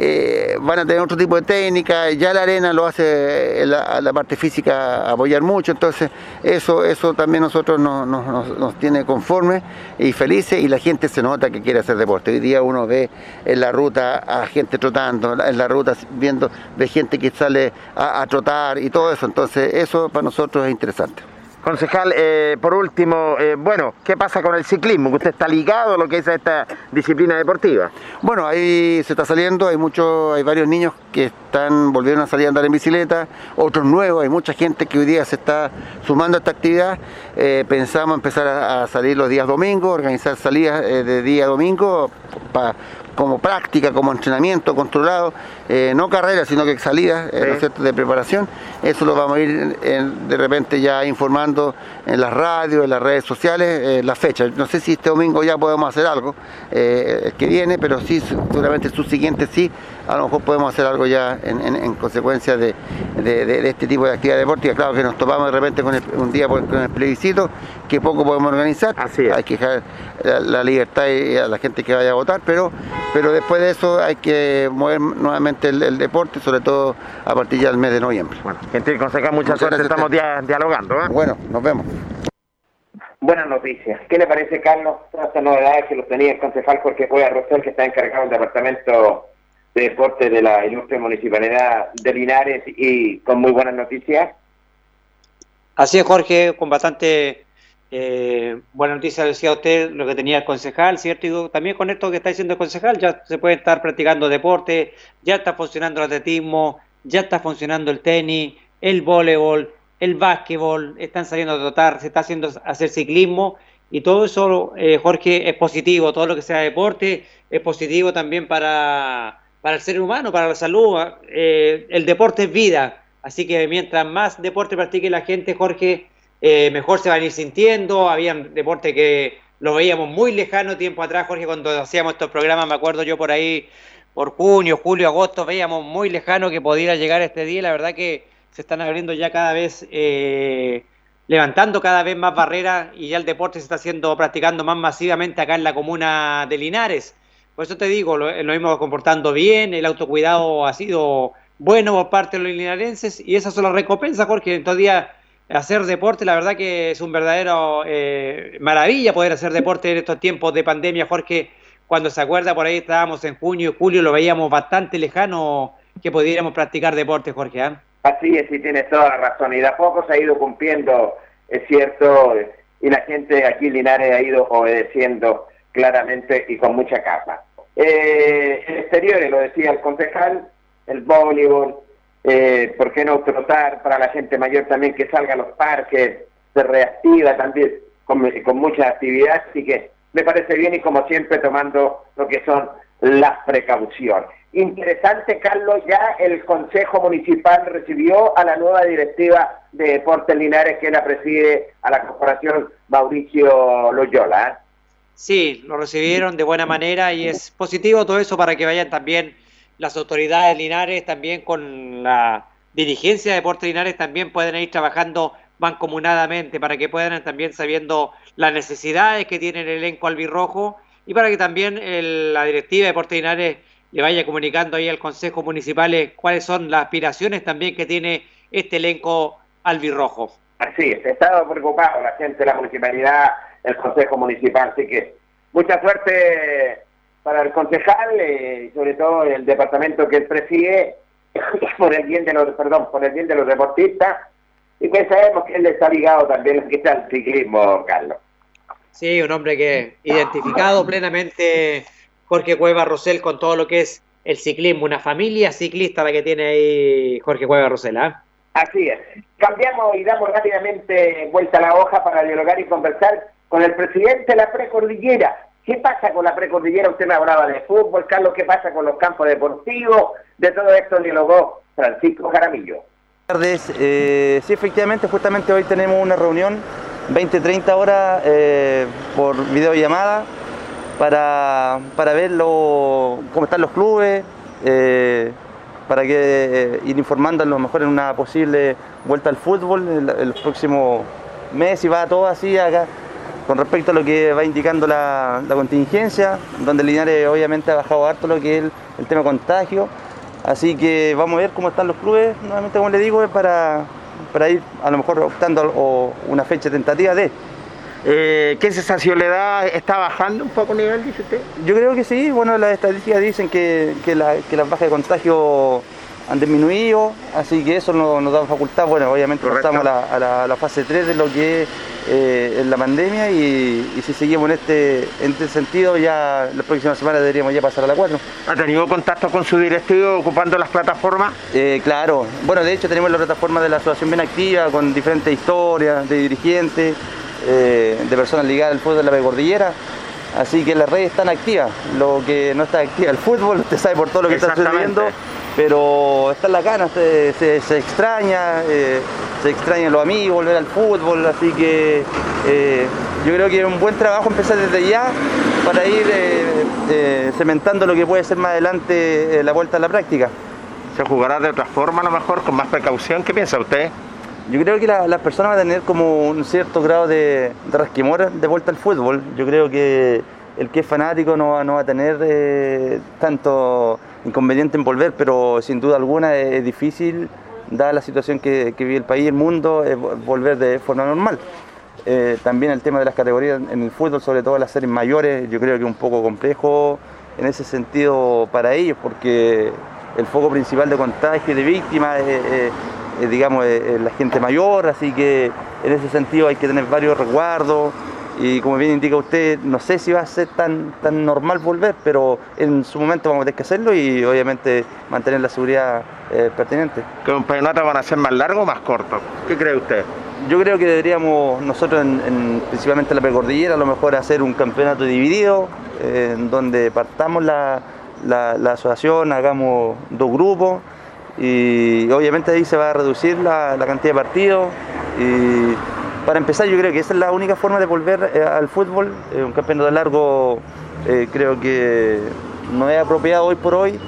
eh, van a tener otro tipo de técnica, ya la arena lo hace eh, la, la parte física apoyar mucho, entonces eso, eso también nosotros nos, nos- nos- tiene conformes y felices y la gente se nota que quiere hacer deporte. Hoy día uno ve en la ruta a gente trotando, en la ruta viendo, ve gente que sale a trotar y todo eso, entonces eso para nosotros es interesante. Concejal, eh, por último, eh, bueno, ¿qué pasa con el ciclismo? Usted está ligado a lo que es esta disciplina deportiva. Bueno, ahí se está saliendo, hay muchos, hay varios niños que están volvieron a salir a andar en bicicleta, otros nuevos, hay mucha gente que hoy día se está sumando a esta actividad. Eh, pensamos empezar a, salir los días domingos, organizar salidas de día domingo como práctica, como entrenamiento controlado, eh, no carreras, sino que salidas eh, ¿no es cierto? de preparación. Eso lo vamos a ir de repente ya informando en las radios, en las redes sociales, eh, las fechas. No sé si este domingo ya podemos hacer algo eh, el que viene, pero sí, seguramente el subsiguiente sí, a lo mejor podemos hacer algo ya en, en- en consecuencia de, de- de- de este tipo de actividad deportiva. Claro que nos topamos de repente con el- un día con el plebiscito, que poco podemos organizar. Hay que dejar la, la libertad y a la gente que vaya a votar, pero, pero después de eso hay que mover nuevamente el, el deporte, sobre todo a partir ya del mes de noviembre. Bueno, gente concejal, mucha Muchas suerte, a estamos dia- dialogando. ¿eh? Bueno, nos vemos. Buenas noticias. ¿Qué le parece, Carlos? Todas estas novedades que los tenía el concejal Jorge Cueva Rosel, que está encargado del Departamento de Deporte de la Ilustre Municipalidad de Linares y con muy buenas noticias. Así es, Jorge, con bastante eh, buena noticia decía usted lo que tenía el concejal, ¿cierto? Y también con esto que está diciendo el concejal, ya se puede estar practicando deporte, ya está funcionando el atletismo, ya está funcionando el tenis, el voleibol, el básquetbol, están saliendo a trotar, se está haciendo hacer ciclismo y todo eso, eh, Jorge, es positivo, todo lo que sea deporte es positivo también para, para el ser humano, para la salud. eh, el deporte es vida, Así que mientras más deporte practique la gente, Jorge, eh, mejor se van a ir sintiendo. Habían deporte que lo veíamos muy lejano tiempo atrás, Jorge, cuando hacíamos estos programas, me acuerdo yo por ahí, por junio, julio, agosto, veíamos muy lejano que pudiera llegar este día. La verdad que se están abriendo ya cada vez, eh, levantando cada vez más barreras y ya el deporte se está haciendo, practicando más masivamente acá en la comuna de Linares. Por eso te digo, lo, lo hemos comportando bien, el autocuidado ha sido bueno por parte de los linarenses y esas son las recompensas, Jorge. En estos días hacer deporte, la verdad que es un verdadero eh, maravilla poder hacer deporte en estos tiempos de pandemia, Jorge. Cuando se acuerda, por ahí estábamos en junio y julio, lo veíamos bastante lejano que pudiéramos practicar deporte, Jorge. ¿eh? Así es, y tienes toda la razón. Y de a poco se ha ido cumpliendo, es cierto, y la gente aquí en Linares ha ido obedeciendo claramente y con mucha capa. Eh, el exterior, lo decía el concejal, el voleibol, eh, ¿por qué no trotar para la gente mayor también que salga a los parques, se reactiva también con, con muchas actividades, así que me parece bien y como siempre tomando lo que son las precauciones. Interesante, Carlos, ya el Consejo Municipal recibió a la nueva directiva de Deportes Linares que la preside a la corporación Mauricio Loyola. ¿eh? Sí, lo recibieron de buena manera y es positivo todo eso para que vayan también las autoridades Linares, también con la dirigencia de Deportes Linares, también pueden ir trabajando mancomunadamente para que puedan también sabiendo las necesidades que tiene el elenco albirrojo y para que también el, la directiva de Deportes Linares le vaya comunicando ahí al Consejo Municipal cuáles son las aspiraciones también que tiene este elenco albirrojo. Así es, estado preocupado la gente, la municipalidad, el Consejo Municipal, así que mucha suerte para el concejal eh, sobre todo el departamento que él preside por el bien de los perdón por el bien de los deportistas y pues sabemos que él está ligado también al ciclismo Carlos sí un hombre que identificado plenamente Jorge Cueva Rosell con todo lo que es el ciclismo una familia ciclista la que tiene ahí Jorge Cueva Rosell ¿eh? así es cambiamos y damos rápidamente vuelta a la hoja para dialogar y conversar con el presidente de la precordillera ¿Qué pasa con la precordillera? Usted me hablaba de fútbol, Carlos, ¿qué pasa con los campos deportivos? De todo esto dialogó Francisco Jaramillo. Buenas tardes. Eh, sí, efectivamente, justamente hoy tenemos una reunión 20-30 horas eh, por videollamada para, para ver cómo están los clubes, eh, para que eh, ir informando a lo mejor en una posible vuelta al fútbol en los próximos meses y va todo así acá con respecto a lo que va indicando la, la contingencia, donde Linares obviamente ha bajado harto lo que es el, el, tema contagio. Así que vamos a ver cómo están los clubes, nuevamente como le digo, para, para ir a lo mejor optando a una fecha tentativa de. Eh, ¿Qué sensación le da? ¿Está bajando un poco el nivel, dice usted? Yo creo que sí, bueno, las estadísticas dicen que, que, la, que las bajas de contagio han disminuido, así que eso nos, nos da facultad, bueno, obviamente pasamos a la, a, la, a la, fase 3 de lo que es eh, en la pandemia y, y, si seguimos en este, en este sentido ya la próxima semana deberíamos ya pasar a la 4. ¿Ha tenido contacto con su directivo ocupando las plataformas? Eh, claro, bueno, de hecho tenemos la plataforma de la asociación bien activa con diferentes historias de dirigentes, eh, de personas ligadas al fútbol de la Precordillera. Así que las redes están activas, lo que no está activa el fútbol, usted sabe por todo lo que está sucediendo, pero está en la gana, se, se, se extraña, eh, se extrañan los amigos, volver al fútbol, así que eh, yo creo que es un buen trabajo empezar desde ya para ir eh, eh cementando lo que puede ser más adelante la vuelta a la práctica. ¿Se jugará de otra forma a lo mejor, con más precaución? ¿Qué piensa usted? Yo creo que las la personas van a tener como un cierto grado de, de de vuelta al fútbol. Yo creo que el que es fanático no va, no va a tener eh, tanto inconveniente en volver, pero sin duda alguna es, es difícil, dada la situación que, que, vive el país y el mundo, volver de forma normal. Eh, también el tema de las categorías en el fútbol, sobre todo las series mayores, yo creo que es un poco complejo en ese sentido para ellos, porque el foco principal de contagio y de víctimas es digamos, eh, la gente mayor, así que en ese sentido hay que tener varios resguardos y como bien indica usted, no sé si va a ser tan, tan normal volver, pero en su momento vamos a tener que hacerlo y obviamente mantener la seguridad eh, pertinente. ¿Que un campeonato van a ser más largo o más corto? ¿Qué cree usted? Yo creo que deberíamos nosotros, en, en, principalmente en la precordillera, a lo mejor hacer un campeonato dividido, eh, en donde partamos la, la, la asociación, hagamos dos grupos y obviamente ahí se va a reducir la, cantidad de partidos. Y para empezar yo creo que esa es la única forma de volver eh, al fútbol, Eh, un campeonato largo eh, creo que no es apropiado hoy por hoy,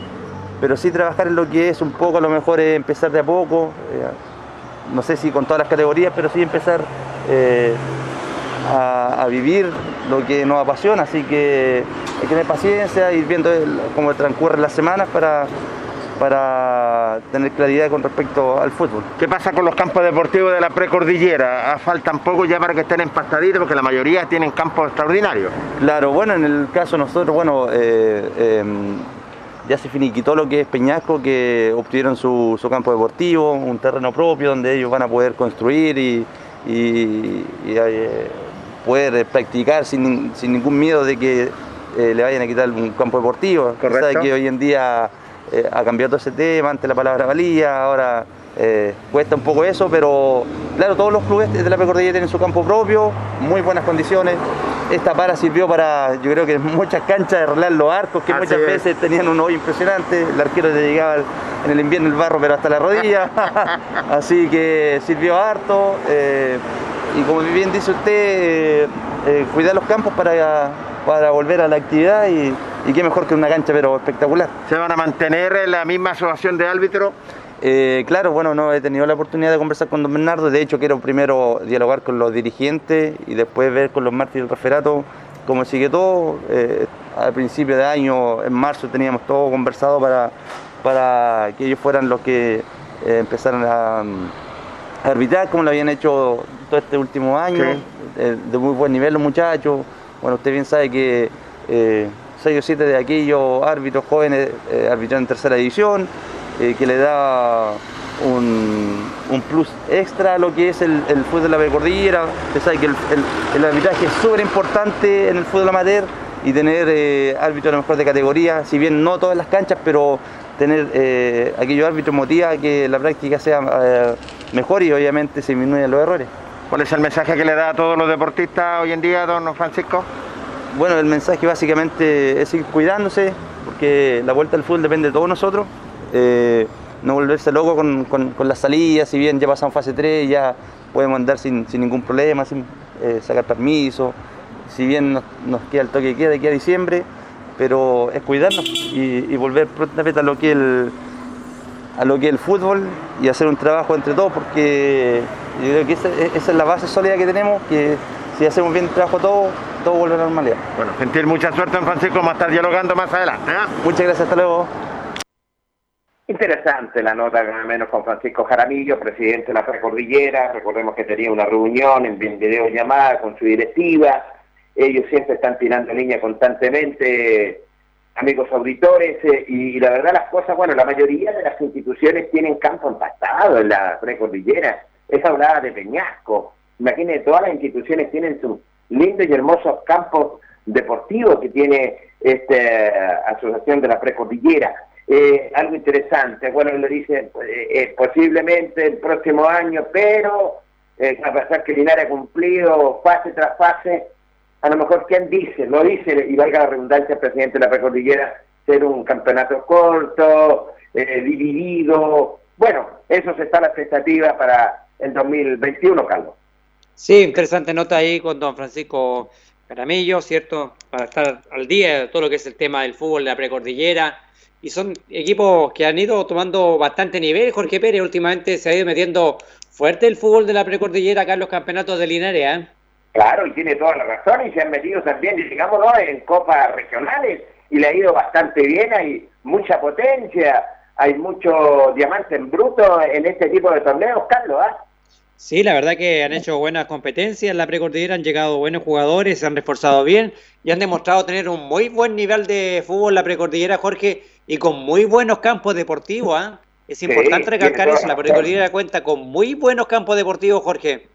pero sí trabajar en lo que es un poco, a lo mejor empezar de a poco, eh, no sé si con todas las categorías, pero sí empezar a, a vivir lo que nos apasiona, así que hay que tener paciencia, ir viendo cómo transcurren las semanas para, para tener claridad con respecto al fútbol. ¿Qué pasa con los campos deportivos de la precordillera? Ah, Faltan poco ya para que estén empastaditos porque la mayoría tienen campos extraordinarios. Claro, bueno, en el caso de nosotros, bueno, eh, eh, ya se finiquitó lo que es Peñasco, que obtuvieron su, su campo deportivo, un terreno propio donde ellos van a poder construir y, y- y, eh, poder eh, practicar sin, sin ningún miedo de que le vayan a quitar un campo deportivo. Correcto. Que hoy en día eh, ha cambiado todo ese tema, antes la palabra valía, ahora eh, cuesta un poco eso, pero claro, todos los clubes de la Precordillera tienen su campo propio, muy buenas condiciones. Esta para sirvió para, yo creo que muchas canchas de arreglar los arcos, que Así muchas es. veces tenían un hoyo impresionante, el arquero le llegaba en el invierno el barro pero hasta la rodilla, así que sirvió harto. eh, y como bien dice usted, cuidar los campos para, para volver a la actividad y, y qué mejor que una cancha pero espectacular. ¿Se van a mantener en la misma asociación de árbitros? Eh, claro, bueno, no he tenido la oportunidad de conversar con don Bernardo, de hecho quiero primero dialogar con los dirigentes y después ver con los mártires del referato cómo sigue todo. Eh, al principio de año, en marzo, teníamos todo conversado para, para que ellos fueran los que eh, empezaran a, a arbitrar, como lo habían hecho todo este último año, eh, de muy buen nivel los muchachos. Bueno, usted bien sabe que eh, seis o siete de aquellos árbitros jóvenes eh, arbitraron en tercera división, eh, que le da un, plus extra a lo que es el, fútbol de la Precordillera. Usted sabe que el arbitraje es súper importante en el fútbol amateur y tener eh, árbitros a lo mejor de categoría, si bien no todas las canchas, pero tener eh, aquellos árbitros motiva que la práctica sea eh, mejor y obviamente se disminuyen los errores. ¿Cuál es el mensaje que le da a todos los deportistas hoy en día, don Francisco? Bueno, el mensaje básicamente es ir cuidándose, porque la vuelta al fútbol depende de todos nosotros. Eh, no volverse loco con, con- con las salidas, si bien ya pasamos fase 3, ya podemos andar sin, sin ningún problema, sin eh, sacar permiso. Si bien nos, queda el toque de queda de aquí a diciembre, pero es cuidarnos y, volver prontamente a lo que el, a lo que es el fútbol y hacer un trabajo entre todos porque yo creo que esa, esa es la base sólida que tenemos, que si hacemos bien el trabajo todos, todo vuelve a la normalidad. Bueno, sentir mucha suerte en Francisco, vamos a estar dialogando más adelante. ¿eh? Muchas gracias, hasta luego. Interesante la nota, al menos con Francisco Jaramillo, presidente de la Precordillera. Recordemos que tenía una reunión en videollamada con su directiva. Ellos siempre están tirando línea constantemente, amigos auditores, eh, y, la verdad las cosas, bueno, la mayoría de las instituciones tienen campo empastado en la Precordillera. Es hablaba de Peñasco. Imagínense, todas las instituciones tienen sus lindos y hermosos campos deportivos que tiene esta asociación de la Precordillera. Eh, algo interesante, bueno, le dice eh, eh, posiblemente el próximo año, pero eh, a pesar que Linares ha cumplido fase tras fase, a lo mejor quién dice, lo dice, y valga la redundancia, el presidente de la Precordillera, ser un campeonato corto, eh, dividido, bueno, eso se está la expectativa para el 2021, Carlos. Sí, interesante nota ahí con don Francisco Caramillo, ¿cierto? Para estar al día de todo lo que es el tema del fútbol de la precordillera. Y son equipos que han ido tomando bastante nivel. Jorge Pérez últimamente se ha ido metiendo fuerte el fútbol de la precordillera acá en los campeonatos de Linares. ¿eh? Claro, y tiene toda la razón, y se han metido también, digámoslo, en copas regionales, y le ha ido bastante bien, hay mucha potencia, hay mucho diamante en bruto en este tipo de torneos, Carlos, ¿ah? Sí, la verdad que han hecho buenas competencias en la precordillera, han llegado buenos jugadores, se han reforzado bien y han demostrado tener un muy buen nivel de fútbol en la precordillera, Jorge, y con muy buenos campos deportivos. ¿ah? Es importante recalcar eso, la precordillera cuenta con muy buenos campos deportivos, Jorge.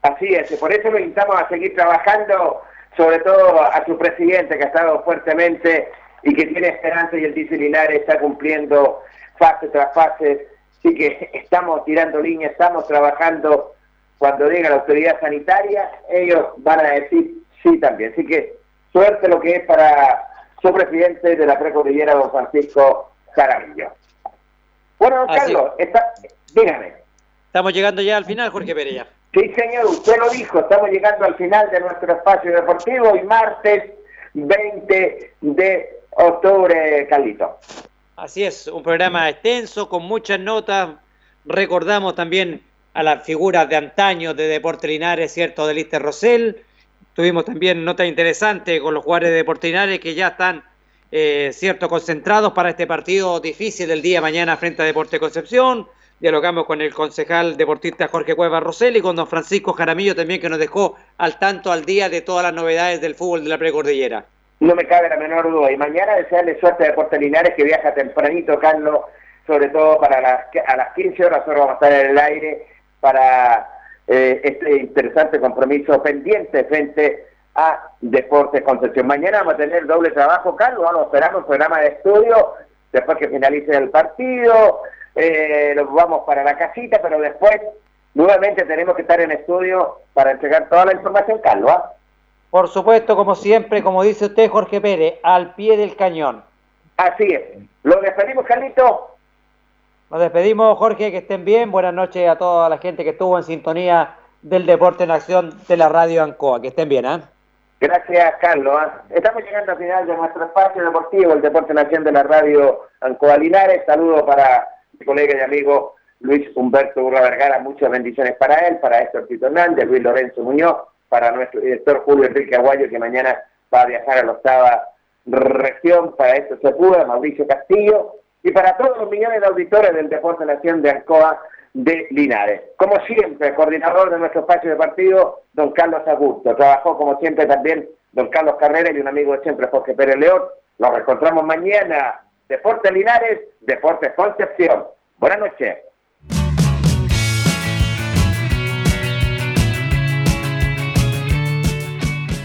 Así es, y por eso lo invitamos a seguir trabajando, sobre todo a su presidente que ha estado fuertemente y que tiene esperanza y el dice Linares está cumpliendo fase tras fase, así que estamos tirando líneas, estamos trabajando, cuando diga la autoridad sanitaria, ellos van a decir sí también, así que suerte lo que es para su presidente de la precordillera, don Francisco Caramillo. Bueno, don Carlos, está, dígame. Estamos llegando ya al final, Jorge Pérez. Sí, señor, usted lo dijo, estamos llegando al final de nuestro espacio deportivo y martes 20 de octubre, Carlito. Así es, un programa extenso con muchas notas. Recordamos también a las figuras de antaño de Deporte Linares, ¿cierto? De Lister Rosell. Tuvimos también notas interesantes con los jugadores de Deporte Linares que ya están, eh, ¿cierto? Concentrados para este partido difícil del día de mañana frente a Deporte Concepción. Dialogamos con el concejal deportista Jorge Cueva Rosell y con don Francisco Jaramillo también que nos dejó al tanto al día de todas las novedades del fútbol de la precordillera. No me cabe la menor duda. Y mañana desearle suerte a Deportes Linares que viaja tempranito, Carlos, sobre todo para las, a las 15 horas nosotros vamos a estar en el aire para eh, este interesante compromiso pendiente frente a Deportes Concepción. Mañana vamos a tener doble trabajo, Carlos, vamos a esperar un programa de estudio después que finalice el partido, eh, nos vamos para la casita, pero después nuevamente tenemos que estar en estudio para entregar toda la información, Carlos. ¿ah? Por supuesto, como siempre, como dice usted, Jorge Pérez, al pie del cañón. Así es. Lo despedimos, Carlito. Nos despedimos, Jorge, que estén bien. Buenas noches a toda la gente que estuvo en sintonía del Deporte en Acción de la Radio Ancoa. Que estén bien, ¿eh? Gracias, Carlos. ¿ah? Estamos llegando al final de nuestro espacio deportivo, el Deporte en Acción de la Radio Ancoa Linares. Saludos para mi colega y amigo Luis Humberto Burra Vergara. Muchas bendiciones para él, para Héctor Tito Hernández, Luis Lorenzo Muñoz, para nuestro director Julio Enrique Aguayo, que mañana va a viajar a la octava región. Para esto se pudo, Mauricio Castillo y para todos los millones de auditores del Deporte Nación de Ancoa de Linares. Como siempre, coordinador de nuestro espacio de partido, don Carlos Augusto. Trabajó como siempre también don Carlos Carrera y un amigo de siempre, Jorge Pérez León. Nos reencontramos mañana. Deporte Linares, Deportes Concepción. Buenas noches.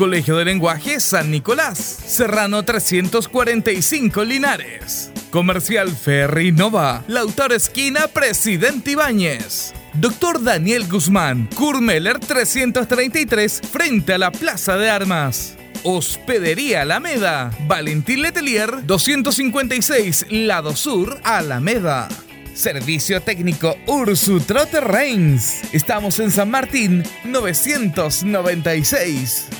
Colegio de Lenguaje San Nicolás, Serrano 345 Linares. Comercial Ferry Nova, Lautaro Esquina, Presidente Ibáñez. Doctor Daniel Guzmán, Kurmeller 333, frente a la Plaza de Armas. Hospedería Alameda, Valentín Letelier 256, lado sur, Alameda. Servicio técnico Ursu Trotter Reigns. Estamos en San Martín 996.